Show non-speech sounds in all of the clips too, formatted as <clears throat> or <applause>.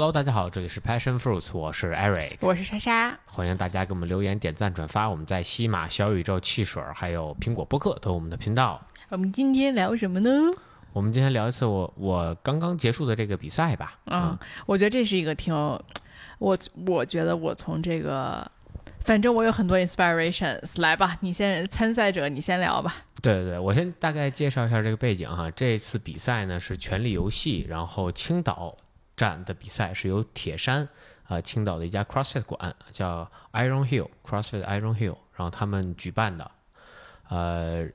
Hello，大家好，这里是 Passion Fruits，我是 Eric，我是莎莎，欢迎大家给我们留言、点赞、转发。我们在西马、小宇宙、汽水还有苹果播客都有我们的频道。我们今天聊什么呢？我们今天聊一次我我刚刚结束的这个比赛吧。嗯，我觉得这是一个挺，我我觉得我从这个，反正我有很多 inspirations。来吧，你先参赛者，你先聊吧。对对对，我先大概介绍一下这个背景哈。这次比赛呢是《权力游戏》，然后青岛。站的比赛是由铁山啊，青岛的一家 CrossFit 馆叫 Iron Hill CrossFit Iron Hill，然后他们举办的，呃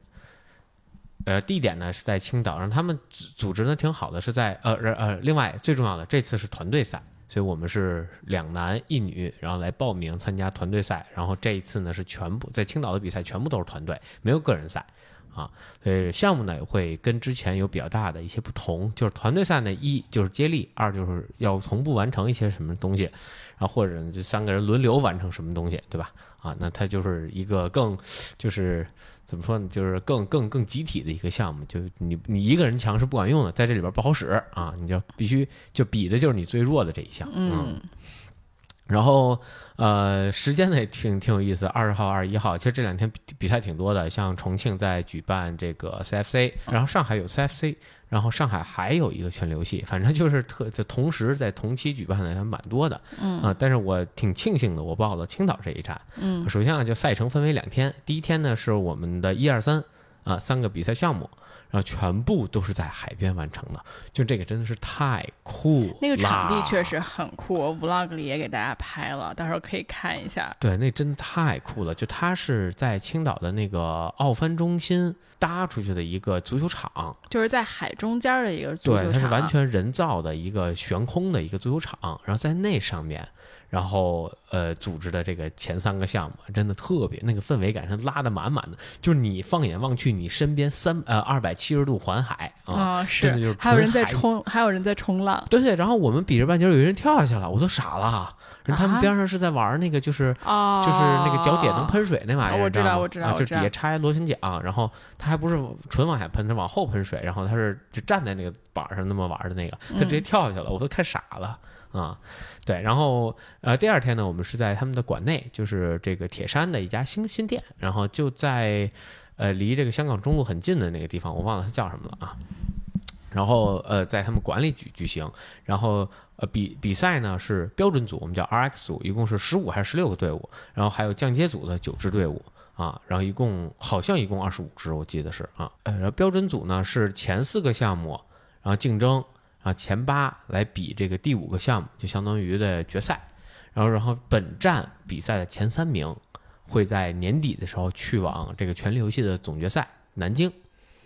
呃，地点呢是在青岛，然后他们组组织的挺好的，是在呃呃，另外最重要的这次是团队赛，所以我们是两男一女，然后来报名参加团队赛，然后这一次呢是全部在青岛的比赛全部都是团队，没有个人赛。啊，所以项目呢会跟之前有比较大的一些不同，就是团队赛呢一就是接力，二就是要同步完成一些什么东西，然后或者这三个人轮流完成什么东西，对吧？啊，那它就是一个更就是怎么说呢，就是更更更集体的一个项目，就你你一个人强是不管用的，在这里边不好使啊，你就必须就比的就是你最弱的这一项，嗯。然后，呃，时间呢也挺挺有意思，二十号、二十一号，其实这两天比比赛挺多的，像重庆在举办这个 CFC，然后上海有 CFC，然后上海还有一个全流系，反正就是特就同时在同期举办的还蛮多的，嗯啊，但是我挺庆幸的，我报了青岛这一站，嗯，首先啊，就赛程分为两天，第一天呢是我们的一二三啊三个比赛项目。然后全部都是在海边完成的，就这个真的是太酷。那个场地确实很酷，vlog 里也给大家拍了，到时候可以看一下。对，那真的太酷了。就它是在青岛的那个奥帆中心搭出去的一个足球场，就是在海中间的一个足球场。对，它是完全人造的一个悬空的一个足球场，然后在那上面。然后，呃，组织的这个前三个项目真的特别，那个氛围感是拉的满满的。就是你放眼望去，你身边三呃二百七十度环海啊，是，就是还有人在冲，还有人在冲浪。对对，然后我们比着半截，有人跳下去了，我都傻了。人他们边上是在玩那个，就是就是那个脚底能喷水那玩意儿，我知道，我知道，就底下插螺旋桨，然后他还不是纯往下喷，他往后喷水，然后他是就站在那个板上那么玩的那个，他直接跳下去了，我都看傻了。啊，对，然后呃，第二天呢，我们是在他们的馆内，就是这个铁山的一家新新店，然后就在呃离这个香港中路很近的那个地方，我忘了它叫什么了啊。然后呃，在他们馆里举举行，然后呃比比赛呢是标准组，我们叫 RX 组，一共是十五还是十六个队伍，然后还有降阶组的九支队伍啊，然后一共好像一共二十五支，我记得是啊，呃，然后标准组呢是前四个项目，然后竞争。啊，前八来比这个第五个项目，就相当于的决赛。然后，然后本站比赛的前三名会在年底的时候去往这个权力游戏的总决赛南京。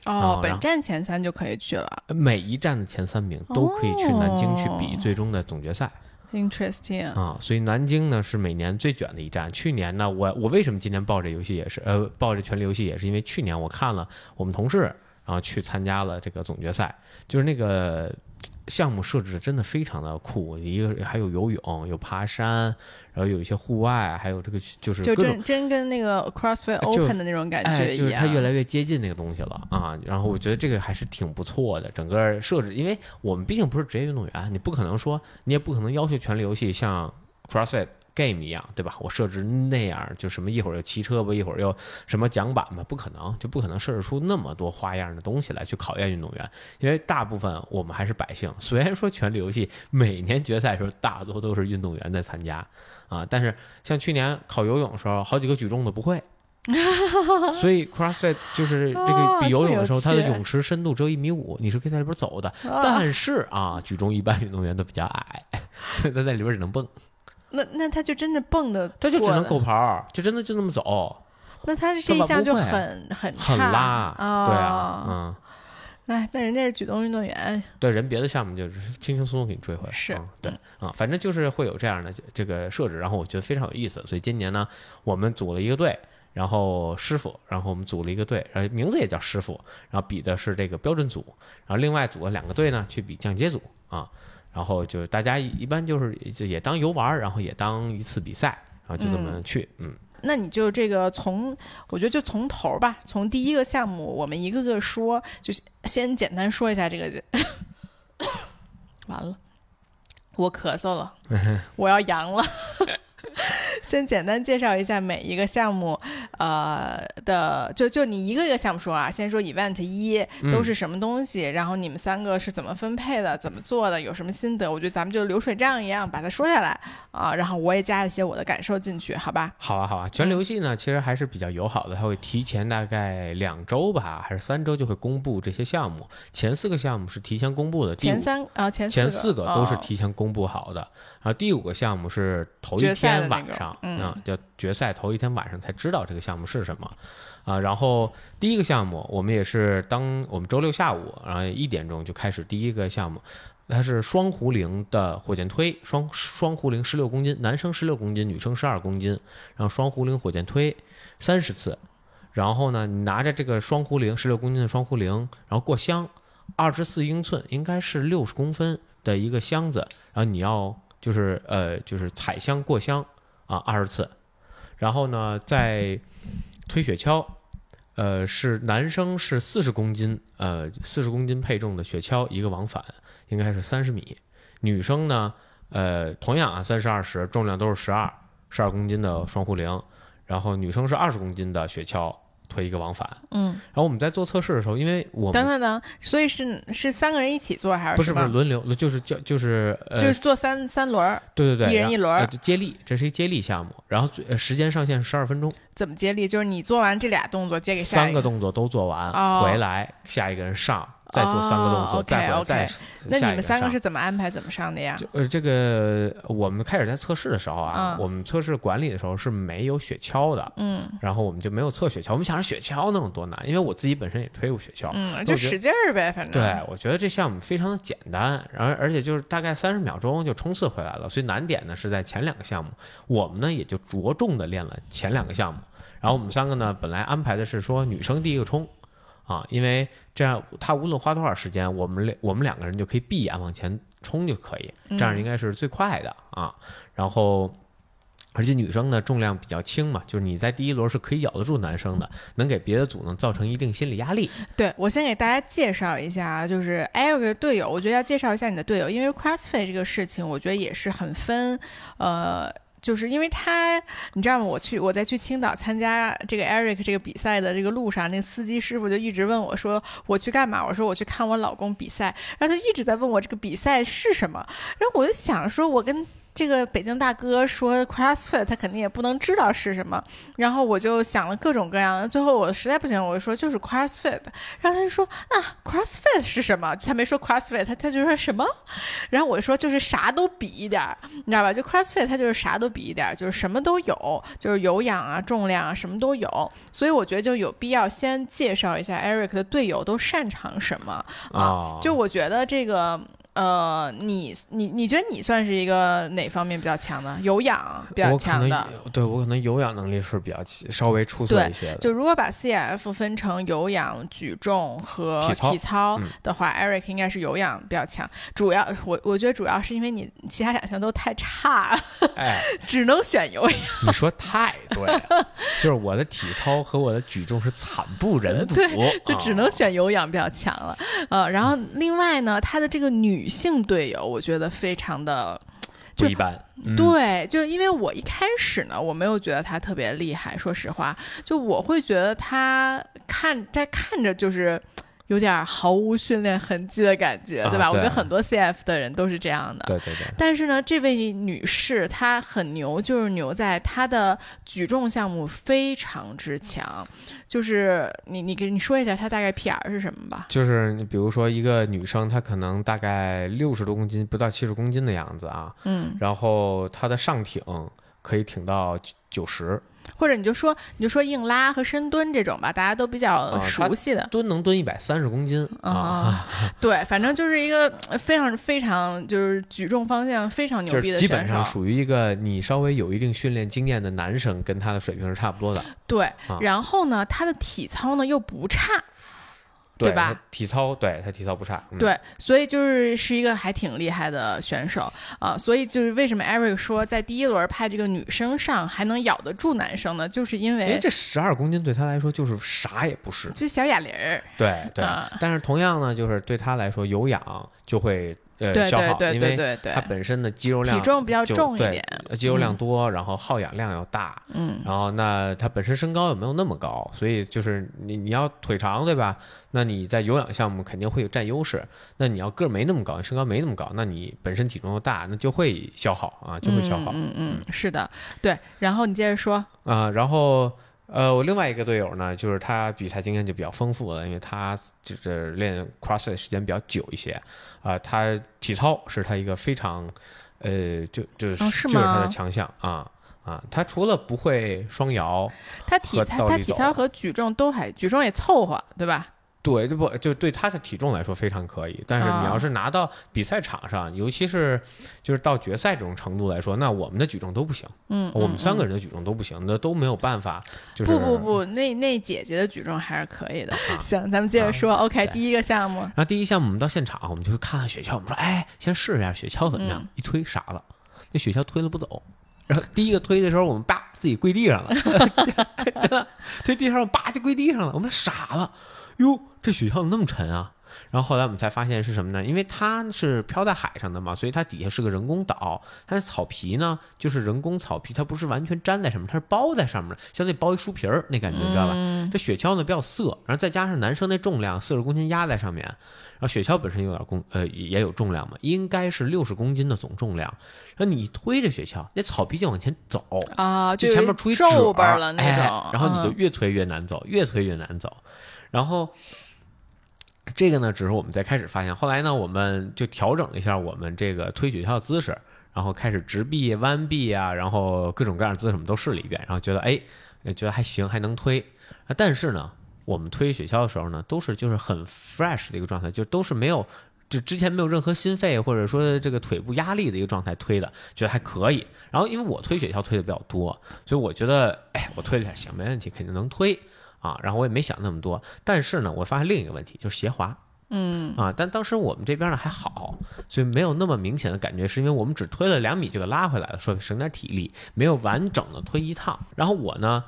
哦，本站前三就可以去了。每一站的前三名都可以去南京去比最终的总决赛。Interesting 啊，所以南京呢是每年最卷的一站。去年呢，我我为什么今年报这游戏也是呃报这权力游戏也是因为去年我看了我们同事然后去参加了这个总决赛，就是那个。项目设置的真的非常的酷，一个还有游泳，有爬山，然后有一些户外，还有这个就是就真真跟那个 CrossFit Open 的那种感觉一样，就是它越来越接近那个东西了啊。然后我觉得这个还是挺不错的，整个设置，因为我们毕竟不是职业运动员，你不可能说，你也不可能要求权力游戏像 CrossFit。Game 一样，对吧？我设置那样，就什么一会儿又骑车吧，一会儿又什么桨板吧，不可能，就不可能设置出那么多花样的东西来去考验运动员。因为大部分我们还是百姓，虽然说权力游戏每年决赛的时候大多都是运动员在参加啊，但是像去年考游泳的时候，好几个举重的不会，<laughs> 所以 CrossFit 就是这个比游泳的时候，它的泳池深度只有一米五，你是可以在里边走的。但是啊，举重一般运动员都比较矮，<laughs> 所以他在里边只能蹦。那那他就真的蹦的，他就只能狗刨，就真的就那么走。那他这一项就很很很拉，对啊，嗯。哎，那人家是举重运动员，对人别的项目就是轻轻松松给你追回来。是，对啊，反正就是会有这样的这个设置，然后我觉得非常有意思。所以今年呢，我们组了一个队，然后师傅，然后我们组了一个队，然后名字也叫师傅，然后比的是这个标准组，然后另外组了两个队呢去比降阶组啊。然后就大家一般就是就也当游玩，然后也当一次比赛，然后就这么去。嗯，那你就这个从，我觉得就从头吧，从第一个项目，我们一个个说，就先简单说一下这个。<laughs> 完了，我咳嗽了，<laughs> 我要阳了。<laughs> 先简单介绍一下每一个项目，呃的，就就你一个一个项目说啊。先说 event 一都是什么东西，然后你们三个是怎么分配的，怎么做的，有什么心得？我觉得咱们就流水账一样把它说下来啊，然后我也加一些我的感受进去，好吧？好啊，好啊。全流系呢，其实还是比较友好的，它会提前大概两周吧，还是三周就会公布这些项目。前四个项目是提前公布的，前三啊前前四个都是提前公布好的。然后第五个项目是头一天晚上，嗯，叫决赛头一天晚上才知道这个项目是什么，啊，然后第一个项目我们也是当我们周六下午，然后一点钟就开始第一个项目，它是双壶铃的火箭推，双双壶铃十六公斤，男生十六公斤，女生十二公斤，然后双壶铃火箭推三十次，然后呢，你拿着这个双壶铃十六公斤的双壶铃，然后过箱，二十四英寸，应该是六十公分的一个箱子，然后你要。就是呃，就是踩箱过箱啊，二十次，然后呢，再推雪橇，呃，是男生是四十公斤，呃，四十公斤配重的雪橇一个往返，应该是三十米。女生呢，呃，同样啊，三十二十，重量都是十二，十二公斤的双壶铃，然后女生是二十公斤的雪橇。推一个往返，嗯，然后我们在做测试的时候，因为我等等等，所以是是三个人一起做还是不是不是轮流，就是叫就是就是做三三轮，对对对，一人一轮接力，这是一接力项目，然后时间上限是十二分钟。怎么接力？就是你做完这俩动作，接给下三个动作都做完，回来下一个人上。再做三个动作，再回再。那你们三个是怎么安排、怎么上的呀？呃，这个我们开始在测试的时候啊，我们测试管理的时候是没有雪橇的，嗯，然后我们就没有测雪橇。我们想着雪橇能有多难？因为我自己本身也推过雪橇，嗯，就使劲儿呗，反正。对，我觉得这项目非常的简单，然后而且就是大概三十秒钟就冲刺回来了。所以难点呢是在前两个项目，我们呢也就着重的练了前两个项目。然后我们三个呢本来安排的是说女生第一个冲。啊，因为这样他无论花多少时间，我们两我们两个人就可以闭眼往前冲就可以，这样应该是最快的啊。然后，而且女生呢重量比较轻嘛，就是你在第一轮是可以咬得住男生的，能给别的组呢造成一定心理压力。对我先给大家介绍一下，就是 Eric 的队友，我觉得要介绍一下你的队友，因为 CrossFit 这个事情，我觉得也是很分，呃。就是因为他，你知道吗？我去我在去青岛参加这个 Eric 这个比赛的这个路上，那司机师傅就一直问我说：“我去干嘛？”我说：“我去看我老公比赛。”然后他一直在问我这个比赛是什么。然后我就想说，我跟。这个北京大哥说 CrossFit，他肯定也不能知道是什么。然后我就想了各种各样的，最后我实在不行，我就说就是 CrossFit。然后他就说啊，CrossFit 是什么？他没说 CrossFit，他他就说什么？然后我说就是啥都比一点，你知道吧？就 CrossFit，他就是啥都比一点，就是什么都有，就是有氧啊、重量啊，什么都有。所以我觉得就有必要先介绍一下 Eric 的队友都擅长什么啊？就我觉得这个。呃，你你你觉得你算是一个哪方面比较强的？有氧比较强的，对我可能有氧能力是比较稍微出色一些的。就如果把 CF 分成有氧、举重和体操的话，Eric 应该是有氧比较强。主要我我觉得主要是因为你其他两项都太差，哎，<laughs> 只能选有氧。你说太对，就是我的体操和我的举重是惨不忍睹，对就只能选有氧比较强了。呃，然后另外呢，他的这个女。性队友，我觉得非常的就一般。对，就因为我一开始呢，我没有觉得他特别厉害。说实话，就我会觉得他看在看着就是。有点毫无训练痕迹的感觉，对吧？我觉得很多 CF 的人都是这样的。对对对。但是呢，这位女士她很牛，就是牛在她的举重项目非常之强。就是你你给你说一下她大概 PR 是什么吧？就是你比如说一个女生，她可能大概六十多公斤，不到七十公斤的样子啊。嗯。然后她的上挺可以挺到九十。或者你就说你就说硬拉和深蹲这种吧，大家都比较熟悉的。蹲能蹲一百三十公斤啊！对，反正就是一个非常非常就是举重方向非常牛逼的选手。基本上属于一个你稍微有一定训练经验的男生，跟他的水平是差不多的。对，然后呢，他的体操呢又不差。对吧？体操对他体操不差，对，所以就是是一个还挺厉害的选手啊。所以就是为什么 Eric 说在第一轮派这个女生上还能咬得住男生呢？就是因为这十二公斤对他来说就是啥也不是，就小哑铃儿。对对，但是同样呢，就是对他来说有氧就会呃对消耗，对对因为对对对它，本身的肌肉量体重比较重一点，呃肌肉量多，然后耗氧量要大，嗯然后那它本身身高也没有那么高，所以就是你你要腿长对吧？那你在有氧项目肯定会有占优势。那你要个儿没那么高，你身高没那么高，那你本身体重又大，那就会消耗啊，就会消耗。嗯嗯嗯，是的，对。然后你接着说，啊、然后呃，我另外一个队友呢，就是他比赛经验就比较丰富了，因为他就是练 CrossFit 时间比较久一些啊、他体操是他一个非常呃，就就是、就是他的强项啊啊，他除了不会双摇，他体他体操和举重都还举重也凑合，对吧？对，就不就对他的体重来说非常可以，但是啊你要是拿到比赛场上，尤其是就是到决赛这种程度来说，那我们的举重都不行，嗯，我们嗯三个人的举重都不行，那都没有办法，就是不不不，那那姐姐的举重还是可以的。啊行，咱们接着说。OK，第一个项目，然后第一项目我们到现场，我们就是看看雪橇，我们说哎，先试一下雪橇怎么样？嗯一推傻了，那雪橇推了不走。然后第一个推的时候，我们叭自己跪地上了，<laughs> 真的推地上叭就跪地上了，我们傻了，哟，这雪橇怎么那么沉啊？然后后来我们才发现是什么呢？因为它是漂在海上的嘛，所以它底下是个人工岛，它的草皮呢就是人工草皮，它不是完全粘在上面，它是包在上面的，相当于包一书皮儿那感觉，你知道吧？嗯这雪橇呢比较涩，然后再加上男生那重量四十公斤压在上面，然后雪橇本身有点公呃也有重量嘛，应该是六十公斤的总重量。然后你推着雪橇，那草皮就往前走，啊，就前面出一皱褶巴了那哎种，然后你就嗯越推越难走，越推越难走。然后这个呢，只是我们在开始发现，后来呢，我们就调整了一下我们这个推雪橇的姿势，然后开始直臂、弯臂啊，然后各种各样的姿势我们都试了一遍，然后觉得哎，觉得还行，还能推。但是呢，我们推雪橇的时候呢，都是就是很 fresh 的一个状态，就都是没有。就之前没有任何心肺或者说这个腿部压力的一个状态推的，觉得还可以。然后因为我推雪橇推的比较多，所以我觉得，哎，我推了点行，没问题，肯定能推啊。然后我也没想那么多，但是呢，我发现另一个问题就是鞋滑，嗯啊，但当时我们这边呢还好，所以没有那么明显的感觉，是因为我们只推了两米就给拉回来了，说省点体力，没有完整的推一趟。然后我呢，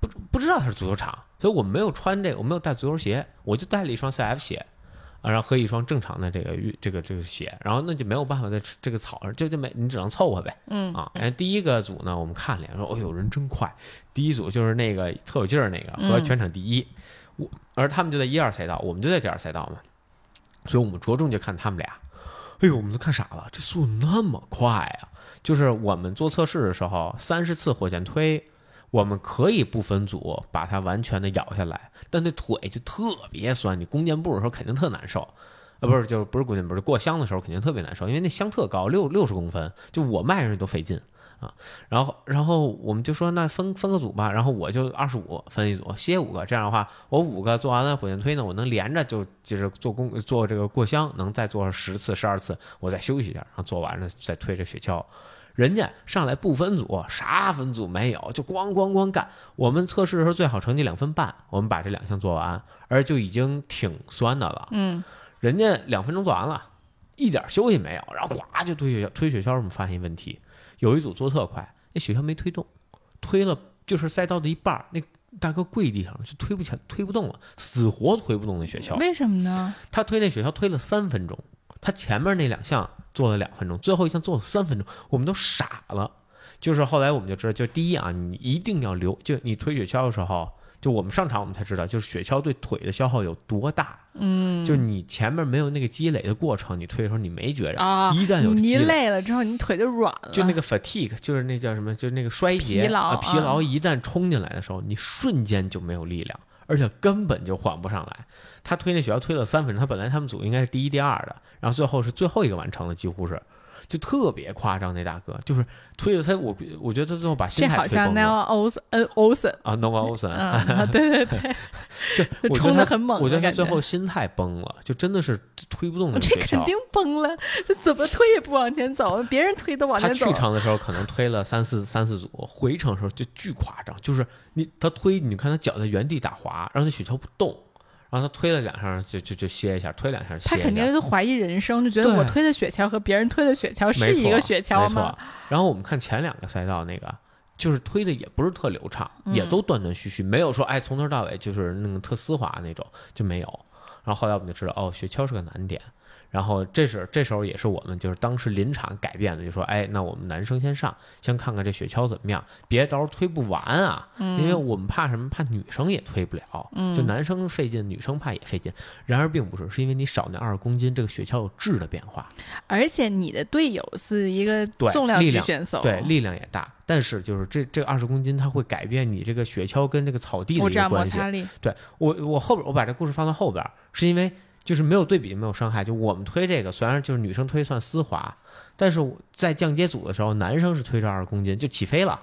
不不知道它是足球场，所以我没有穿这个，我没有带足球鞋，我就带了一双 CF 鞋。啊，然后和一双正常的这个运这个这个鞋，然后那就没有办法在这个草上，就就没你只能凑合呗。嗯啊，然后第一个组呢，我们看了，说，哎呦，人真快。第一组就是那个特有劲儿那个和嗯全场第一，我而他们就在一二赛道，我们就在第二赛道嘛，所以我们着重就看他们俩。哎呦，我们都看傻了，这速度那么快啊！就是我们做测试的时候，三十次火箭推，我们可以不分组把它完全的咬下来，但那腿就特别酸，你弓箭步的时候肯定特难受。啊，不是，就是不是弓箭步，是过箱的时候肯定特别难受，因为那箱特高，六六十公分，就我迈上去都费劲啊。然后，然后我们就说那分分个组吧，然后我就二十五分一组，歇五个，这样的话，我五个做完了火箭推呢，我能连着就就是做弓做这个过箱，能再做十次十二次，我再休息一下，然后做完了再推这雪橇。人家上来不分组，啥分组没有，就咣咣咣干。我们测试的时候最好成绩两分半，我们把这两项做完，而就已经挺酸的了。嗯人家两分钟做完了，一点休息没有，然后呱就推雪橇，推雪橇，我们发现一问题，有一组做特快，那雪橇没推动，推了就是赛道的一半，那大哥跪地上了，就推不起来，推不动了，死活推不动那雪橇。为什么呢？他推那雪橇推了三分钟，他前面那两项做了两分钟，最后一项做了三分钟，我们都傻了。就是后来我们就知道，就第一啊，你一定要留，就你推雪橇的时候，就我们上场我们才知道，就是雪橇对腿的消耗有多大。嗯就是你前面没有那个积累的过程，你推的时候你没觉着，啊，一旦有你累。累了之后，你腿就软了，就那个 fatigue，就是那叫什么，就是那个衰竭疲劳啊，疲劳啊一旦冲进来的时候，你瞬间就没有力量，而且根本就缓不上来。他推那雪橇推了三分钟，他本来他们组应该是第一、第二的，然后最后是最后一个完成的，几乎是，就特别夸张。那大哥就是推着他，我我觉得他最后把心这好像态推崩 Noah 了 Olsen，嗯，Olsen，啊，Noah Olsen，嗯，对对对，<laughs> 就冲得很猛我觉得他最后心态崩了，就真的是推不动那个这。肯定崩了，这怎么推也不往前走，别人推都往他前走。去场的时候可能推了三四三四组，回程的时候就巨夸张，就是你他推，你看他脚在原地打滑，然后那雪橇不动，然后他推了两下就就就歇一下，推两下歇一下。他肯定就怀疑人生，就觉得我推的雪橇和别人推的雪橇是一个雪橇没吗错？。然后我们看前两个赛道那个，就是推的也不是特流畅，嗯也都断断续续，没有说哎从头到尾就是那个特丝滑那种就没有。然后后来我们就知道哦，雪橇是个难点。然后这时这时候也是我们就是当时临场改变的，就说哎，那我们男生先上，先看看这雪橇怎么样，别到时候推不完啊，因为我们怕什么？怕女生也推不了，就男生费劲，女生怕也费劲。然而并不是，是因为你少那二十公斤，这个雪橇有质的变化，而且你的队友是一个重量级选手，对，力量也大。但是就是这这二十公斤，它会改变你这个雪橇跟这个草地的一个关系。擦力，对我，我后边我把这故事放到后边，是因为就是没有对比，没有伤害。就我们推这个，虽然就是女生推算丝滑，但是在降阶组的时候，男生是推着二十公斤就起飞了，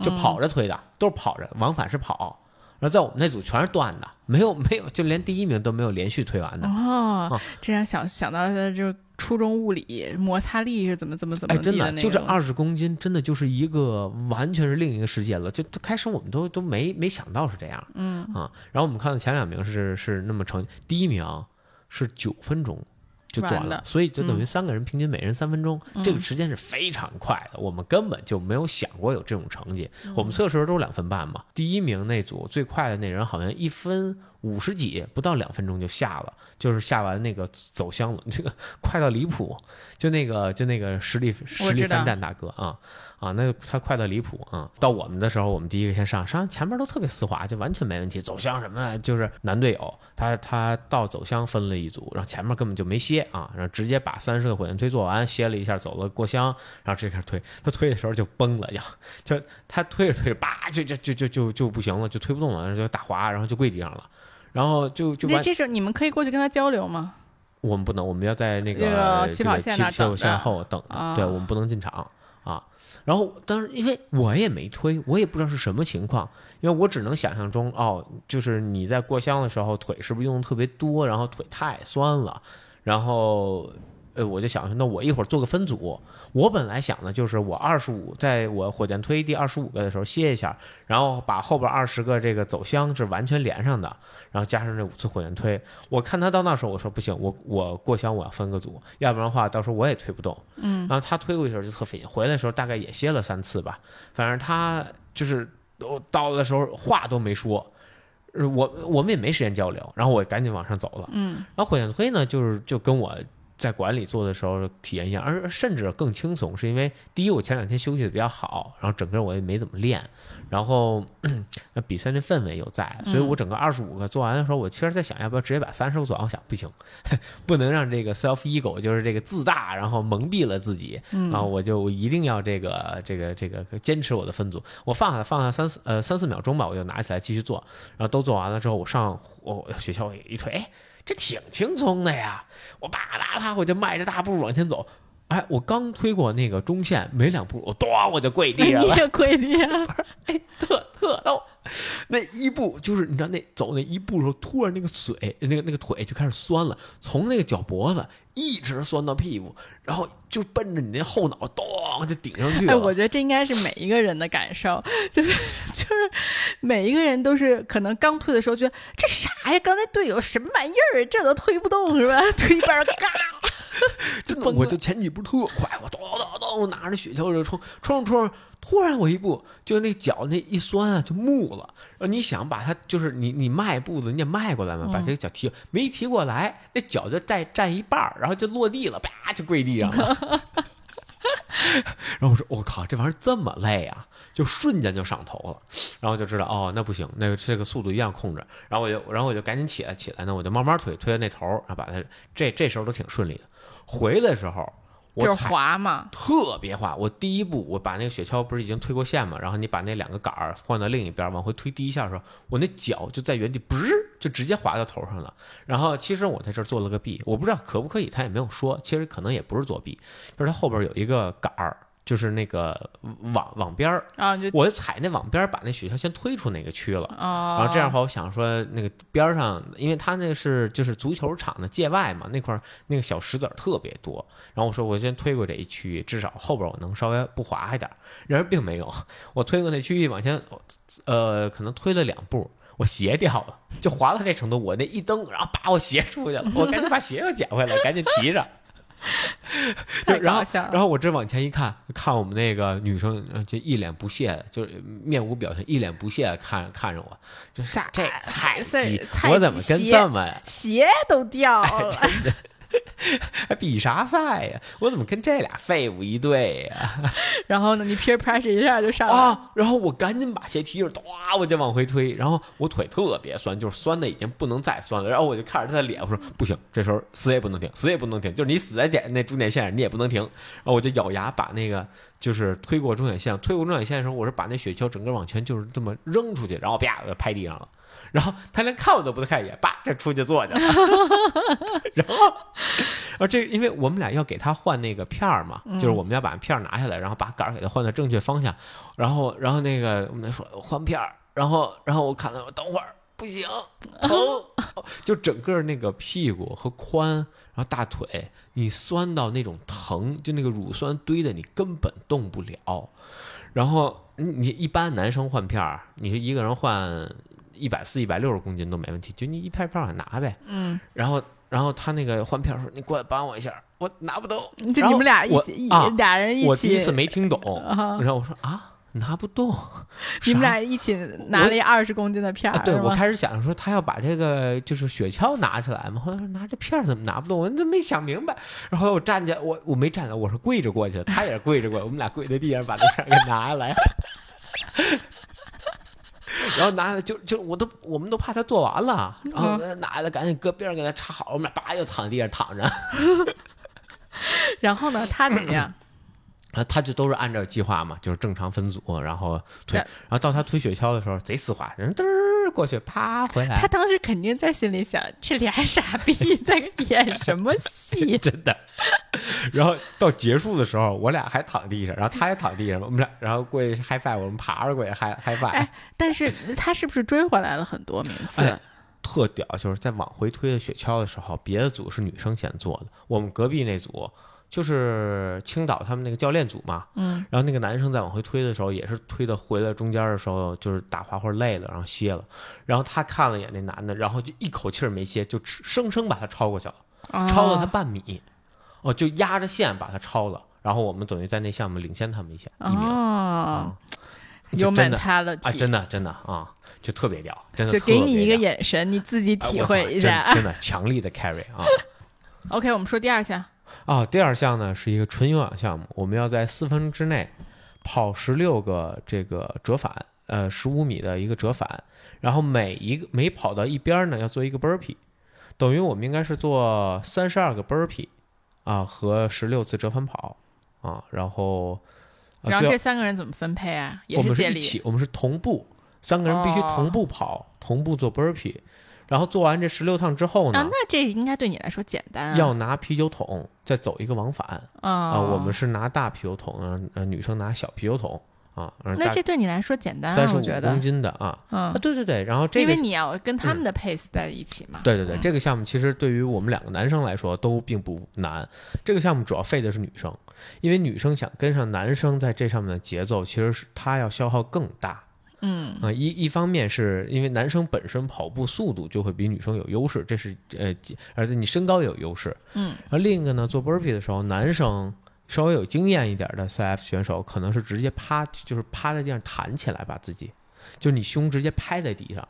就跑着推的，都是跑着，往返是跑。然后在我们那组全是断的，没有没有，就连第一名都没有连续推完的。哦啊，这样想想到的就是初中物理摩擦力是怎么怎么怎么哎，真的，就这二十公斤，真的就是一个完全是另一个世界了。就就开始我们都都没没想到是这样，嗯啊。然后我们看到前两名是是那么成，第一名是九分钟就做完了，所以就等于嗯三个人平均每人三分钟，这个时间是非常快的。我们根本就没有想过有这种成绩。我们测试的时候都是两分半嘛，第一名那组最快的那人好像一分五十几，不到两分钟就下了，就是下完那个走箱了，<laughs> 这个快到离谱。就那个就那个实力实力翻战大哥啊啊，那个他快到离谱啊！到我们的时候，我们第一个先上，上前面都特别丝滑，就完全没问题。走箱什么的，就是男队友他他到走箱分了一组，然后前面根本就没歇啊，然后直接把三十个火箭推做完，歇了一下，走了过箱，然后直接开始推。他推的时候就崩了，就就他推着推着，叭就就就就就就不行了，就推不动了，然后就打滑，然后就跪地上了。然后就就完，那这时候你们可以过去跟他交流吗？我们不能，我们要在那个个起跑线起起跑线着后等，啊对我们不能进场啊。然后当时因为我也没推，我也不知道是什么情况，因为我只能想象中哦，就是你在过箱的时候腿是不是用的特别多，然后腿太酸了，然后呃我就想说，那我一会儿做个分组。我本来想的就是我二十五，在我火箭推第二十五个的时候歇一下，然后把后边二十个这个走箱是完全连上的，然后加上这五次火箭推。我看他到那时候，我说不行，我我过箱我要分个组，要不然的话到时候我也推不动。嗯，然后他推过去的时候就特费劲，回来的时候大概也歇了三次吧，反正他就是都到的时候话都没说。呃我我们也没时间交流，然后我赶紧往上走了。嗯，然后火箭推呢，就是就跟我在馆里做的时候体验一下，而甚至更轻松，是因为第一我前两天休息的比较好，然后整个我也没怎么练，然后 <clears throat> 那比赛那氛围又在，所以我整个二十五个做完的时候，我其实在想要不要直接把三十个做完，我想不行，<laughs> 不能让这个 self ego 就是这个自大，然后蒙蔽了自己，然后我就我一定要这个这个这个坚持我的分组，我放下放下三四呃三四秒钟吧，我就拿起来继续做，然后都做完了之后，我上我学校一推，哎。这挺轻松的呀！我啪啪啪，我就迈着大步往前走。哎，我刚推过那个中线，没两步，我咣我就跪地上你了，也跪地啊？<laughs> 特特逗。那一步就是你知道，那走那一步的时候，突然那个水，那个那个腿就开始酸了，从那个脚脖子一直酸到屁股，然后就奔着你那后脑咚就顶上去了。哎，我觉得这应该是每一个人的感受，就是 <laughs> 就是每一个人都是可能刚推的时候觉得这啥呀，刚才队友什么玩意儿，这都推不动是吧？推一半儿嘎，<laughs> 真的，我就前几步特快，我咚咚咚拿着雪橇就冲冲冲，突然我一步就那脚那一酸啊就木了。然后你想把它就是你你迈步子你得迈过来嘛，把这个脚提没提过来，那脚就再站一半，然后就落地了，啪就跪地上了。然后我说我靠，这玩意儿这么累啊！就瞬间就上头了，然后就知道哦，那不行，那个这个速度一样控制。然后我就，然后我就赶紧起来，起来呢，我就慢慢推，推到那头，然后把它这这时候都挺顺利的。回来的时候，我就是踩滑嘛。特别滑。我第一步，我把那个雪橇不是已经推过线嘛，然后你把那两个杆儿换到另一边，往回推第一下的时候，我那脚就在原地，不是就直接滑到头上了。然后其实我在这儿做了个弊，我不知道可不可以，他也没有说。其实可能也不是作弊，就是他后边有一个杆儿，就是那个网网边儿，啊，我就踩那网边儿把那雪橇先推出那个区了。啊，然后这样的话，我想说那个边儿上，因为他那是就是足球场的界外嘛，那块儿那个小石子儿特别多。然后我说我先推过这一区域，至少后边我能稍微不滑一点儿。然而并没有，我推过那区域往前，呃，可能推了两步，我鞋掉了，就滑到这程度，我那一蹬，然后把我鞋出去了，我赶紧把鞋又捡回来，赶紧提着。<laughs> 就太然后然后我这往前一看，看我们那个女生呃就一脸不屑，就是面无表情，一脸不屑的看看着我，就是咋这菜事儿鸡，我怎么跟这么鞋都掉了，<laughs> <laughs> 还比啥赛呀？我怎么跟这俩废物一队呀？<laughs> 然后呢，你 peer pressure 一下就上来了。啊！然后我赶紧把鞋踢着，唰我就往回推，然后我腿特别酸，就是酸的已经不能再酸了。然后我就看着他的脸，我说不行，这时候死也不能停，死也不能停，就是你死在点那终点线上，你也不能停。然后我就咬牙把那个就是推过终点线，推过终点线的时候，我是把那雪橇整个往前就是这么扔出去，然后啪我就拍地上了。然后他连看我都不看一眼，叭，这出去坐去了。<laughs> 然后，然后这因为我们俩要给他换那个片儿嘛，就是我们要把片儿拿下来，然后把杆儿给他换到正确方向。然后，然后那个我们说换片儿，然后，然后我看到等会儿不行，疼，<laughs> 就整个那个屁股和髋，然后大腿，你酸到那种疼，就那个乳酸堆的你根本动不了。然后你你一般男生换片儿，你是一个人换。一百四、一百六十公斤都没问题，就你一片片往拿呗。嗯，然后，然后他那个换片说：“你过来帮我一下，我拿不动。”就你们俩一起，俩人一起。我第一次没听懂，<laughs> 然后我说：“啊，拿不动。”你们俩一起拿了一二十公斤的片儿。对，我开始想说他要把这个就是雪橇拿起来嘛，后来说拿这片儿怎么拿不动？我都没想明白。然后我站起来，我我没站起来，我是跪着过去的，他也是跪着过来，我们俩跪在地上把这片儿给拿下来。然后拿就就我都我们都怕他做完了，然后拿的赶紧搁边上给他插好，我们俩叭就躺地上躺着。<laughs> 然后呢，他怎么样？<coughs> 啊，他就都是按照计划嘛，就是正常分组，然后推，然后到他推雪橇的时候贼丝滑，人嘚儿过去，啪回来。他当时肯定在心里想：这俩傻逼在演什么戏？<laughs> 真的。然后到结束的时候，我俩还躺地上，然后他也躺地上，我们俩然后过去嗨翻，我们爬着过去嗨嗨翻。哎，但是他是不是追回来了很多名次？特屌，就是在往回推的雪橇的时候，别的组是女生先做的，我们隔壁那组。就是青岛他们那个教练组嘛，嗯，然后那个男生在往回推的时候，也是推的回来中间的时候，就是打滑或者累了，然后歇了，然后他看了眼那男的，然后就一口气儿没歇，就生生把他超过去了，超了他半米，哦，就压着线把他超了，然后我们等于在那项目领先他们一下一名，哦，有 mentality 啊，真的真的啊，就特别屌，真的就给你一个眼神，你自己体会一下，真的强力的 carry 啊。OK，我们说第二项。啊，第二项呢是一个纯有氧项目，我们要在四分钟之内跑十六个这个折返，呃，十五米的一个折返，然后每一个每跑到一边呢要做一个 burpee，等于我们应该是做三十二个 burpee，啊和十六次折返跑，啊，然后，然后这三个人怎么分配啊？我们是一起，我们是同步，三个人必须同步跑，同步做 burpee。然后做完这十六趟之后呢？啊，那这应该对你来说简单。要拿啤酒桶再走一个往返啊！我们是拿大啤酒桶，呃，女生拿小啤酒桶啊。那这对你来说简单，三十五公斤的啊。啊，对对对。然后这个因为你要跟他们的 pace 在一起嘛。对对对，这个项目其实对于我们两个男生来说都并不难。这个项目主要费的是女生，因为女生想跟上男生在这上面的节奏，其实是她要消耗更大。嗯啊，一一方面是因为男生本身跑步速度就会比女生有优势，这是呃，而且你身高也有优势。嗯，而另一个呢，做 burpee 的时候，男生稍微有经验一点的 CF 选手，可能是直接趴，就是趴在地上弹起来，把自己，就是你胸直接拍在地上，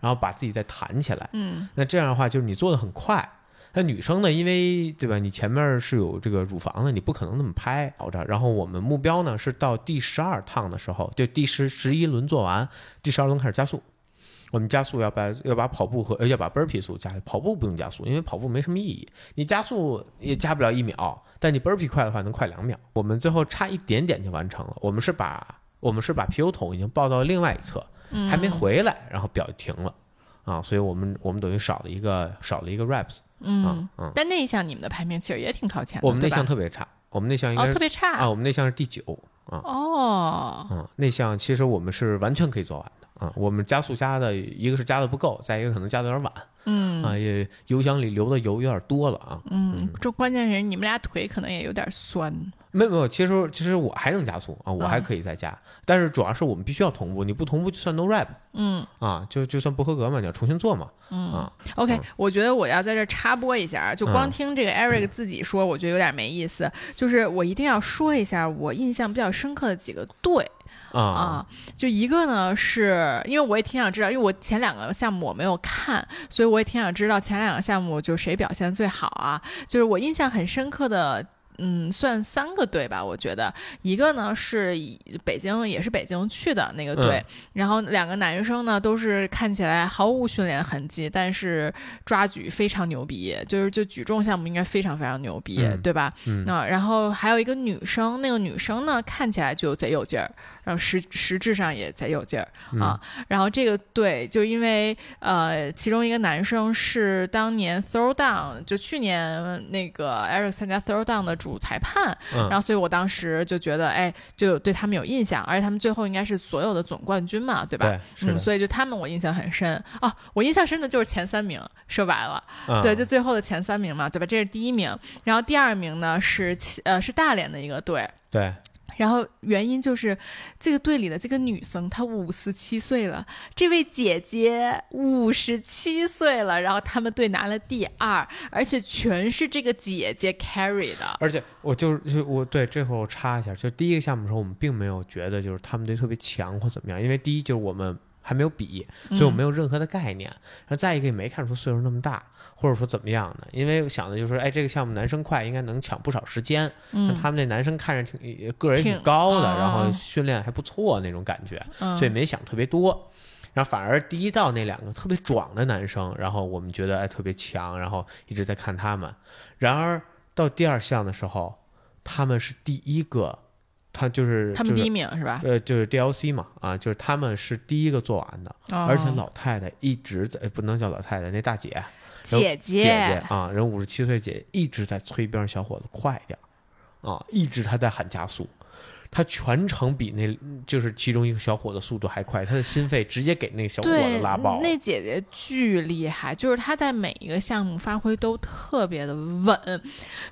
然后把自己再弹起来。嗯，那这样的话，就是你做的很快。那女生呢？因为对吧？你前面是有这个乳房的，你不可能那么拍好着。然后我们目标呢是到第十二趟的时候，就第十十一轮做完，第十二轮开始加速。我们加速要把要把跑步和要把 burpee 速加，跑步不用加速，因为跑步没什么意义。你加速也加不了一秒，但你 burpee 快的话能快两秒。我们最后差一点点就完成了。我们是把我们是把啤酒桶已经抱到另外一侧，还没回来，然后表就停了啊，所以我们我们等于少了一个少了一个 reps。嗯嗯，但那一项你们的排名其实也挺靠前的，我们那项特别差，我们那项应该特别差啊，我们那项是第九啊。哦，嗯，那项其实我们是完全可以做完的啊。我们加速加的一个是加的不够，再一个可能加的有点晚。嗯啊，也油箱里流的油有点多了啊。嗯，这关键是你们俩腿可能也有点酸。没有没有，其实其实我还能加速啊，我还可以再加，但是主要是我们必须要同步，你不同步就算 no rap。嗯啊，就就算不合格嘛，你要重新做嘛。嗯啊，OK，我觉得我要在这插播一下，就光听这个 Eric 自己说，我觉得有点没意思。就是我一定要说一下我印象比较深刻的几个队。啊啊，就一个呢，是因为我也挺想知道，因为我前两个项目我没有看，所以我也挺想知道前两个项目就谁表现最好啊。就是我印象很深刻的。嗯，算三个队吧，我觉得一个呢是北京，也是北京去的那个队，然后两个男生呢都是看起来毫无训练痕迹，但是抓举非常牛逼，就是就举重项目应该非常非常牛逼，对吧？那然后还有一个女生，那个女生呢看起来就贼有劲儿。然后实实质上也贼有劲儿啊，然后这个队就因为呃，其中一个男生是当年 Throwdown，就去年那个 Eric 参加 Throwdown 的主裁判，然后所以我当时就觉得哎，就对他们有印象，而且他们最后应该是所有的总冠军嘛，对吧？嗯，所以就他们我印象很深哦，我印象深的就是前三名，说白了，对，就最后的前三名嘛，对吧？这是第一名，然后第二名呢是呃是大连的一个队，对。然后原因就是，这个队里的这个女生她五十七岁了，这位姐姐五十七岁了，然后他们队拿了第二，而且全是这个姐姐 carry 的。而且我就是就我对这会儿我插一下，就第一个项目的时候，我们并没有觉得就是他们队特别强或怎么样，因为第一就是我们还没有比，所以我没有任何的概念。然后再一个也没看出岁数那么大。或者说怎么样的？因为想的就是，哎，这个项目男生快，应该能抢不少时间。嗯，他们那男生看着挺个儿也挺高的，然后训练还不错那种感觉，所以没想特别多。然后反而第一道那两个特别壮的男生，然后我们觉得哎特别强，然后一直在看他们。然而到第二项的时候，他们是第一个，他就是他们第一名是吧？呃，就是 DLC 嘛，啊，就是他们是第一个做完的，而且老太太一直在，不能叫老太太，那大姐。姐姐，姐姐啊，人五十七岁，姐一直在催边上小伙子快点啊，一直他在喊加速，他全程比那就是其中一个小伙子速度还快，他的心肺直接给那个小伙子拉爆。那姐姐巨厉害，就是她在每一个项目发挥都特别的稳，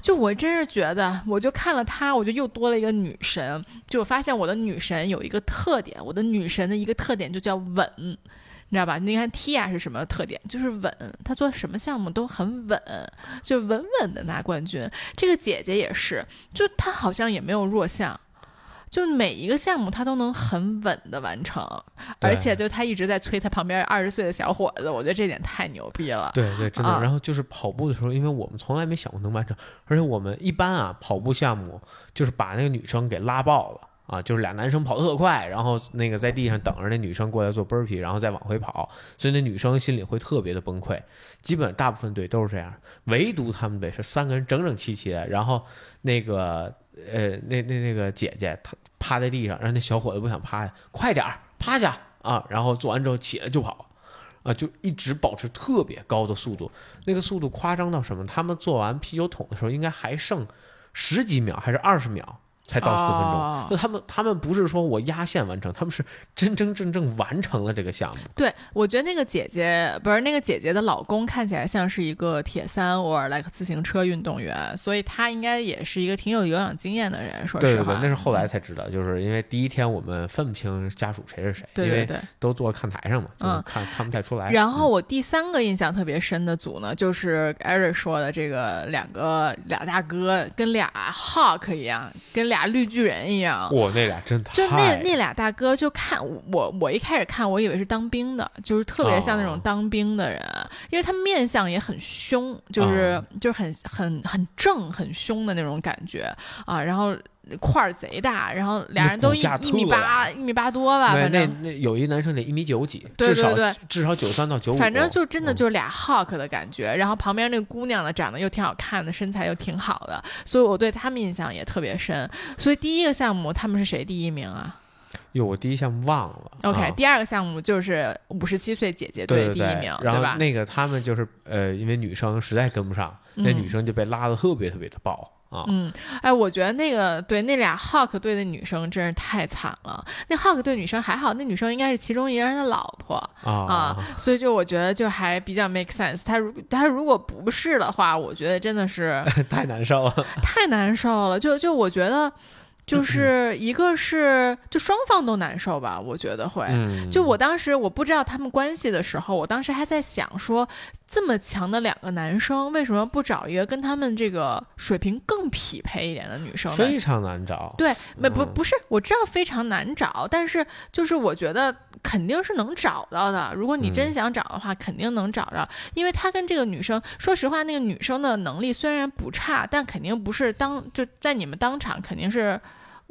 就我真是觉得，我就看了她，我就又多了一个女神，就我发现我的女神有一个特点，我的女神的一个特点就叫稳。你知道吧？你看 Tia 是什么特点？就是稳，她做什么项目都很稳，就稳稳的拿冠军。这个姐姐也是，就她好像也没有弱项，就每一个项目她都能很稳的完成，而且就她一直在催她旁边二十岁的小伙子，我觉得这点太牛逼了。对对，真的。然后就是跑步的时候，因为我们从来没想过能完成，而且我们一般啊跑步项目就是把那个女生给拉爆了。啊，就是俩男生跑特快，然后那个在地上等着那女生过来做 burpee，然后再往回跑，所以那女生心里会特别的崩溃。基本大部分队都是这样，唯独他们队是三个人整整齐齐的。然后那个呃，那那那个姐姐她趴在地上，然后那小伙子不想趴下，快点趴下啊！然后做完之后起来就跑，啊，就一直保持特别高的速度，那个速度夸张到什么？他们做完啤酒桶的时候，应该还剩十几秒还是二十秒？才到四分钟，就他们，他们不是说我压线完成，他们是真真正正完成了这个项目。对，我觉得那个姐姐不是那个姐姐的老公，看起来像是一个铁三或者 like 自行车运动员，所以他应该也是一个挺有有氧经验的人。说实话，那是后来才知道，就是因为第一天我们分不清家属谁是谁，因为都坐看台上嘛，嗯，看看不太出来。然后我第三个印象特别深的组呢，就是 Eric 说的这个两个俩大哥跟俩 Hawk 一样，跟俩。绿巨人一样，我那俩真就那那俩大哥就看我，我一开始看我以为是当兵的，就是特别像那种当兵的人，因为他面相也很凶，就是就是很很很正很凶的那种感觉啊，然后。块儿贼大，然后俩人都一一米八一米八多吧，反正那有一男生得一米九几，至少至少九三到九五，反正就真的就是俩 hawk 的感觉。然后旁边那个姑娘呢，长得又挺好看的，身材又挺好的，所以我对他们印象也特别深。所以第一个项目他们是谁第一名啊？哟，我第一项目忘了。OK，第二个项目就是五十七岁姐姐队第一名，对吧？那个他们就是呃，因为女生实在跟不上，那女生就被拉的特别特别的爆。嗯，哎，我觉得那个对那俩 Hawk 队的女生真是太惨了。那 Hawk 队女生还好，那女生应该是其中一个人的老婆啊，所以就我觉得就还比较 make sense。她如她如果不是的话，我觉得真的是 <laughs> 太难受了，太难受了。就就我觉得。就是一个是就双方都难受吧，我觉得会。嗯，就我当时我不知道他们关系的时候，我当时还在想说，这么强的两个男生，为什么不找一个跟他们这个水平更匹配一点的女生呢？非常难找。对，没不嗯不是，我知道非常难找，但是就是我觉得肯定是能找到的。如果你真嗯想找的话，肯定能找着，因为他跟这个女生，说实话，那个女生的能力虽然不差，但肯定不是当就在你们当场肯定是。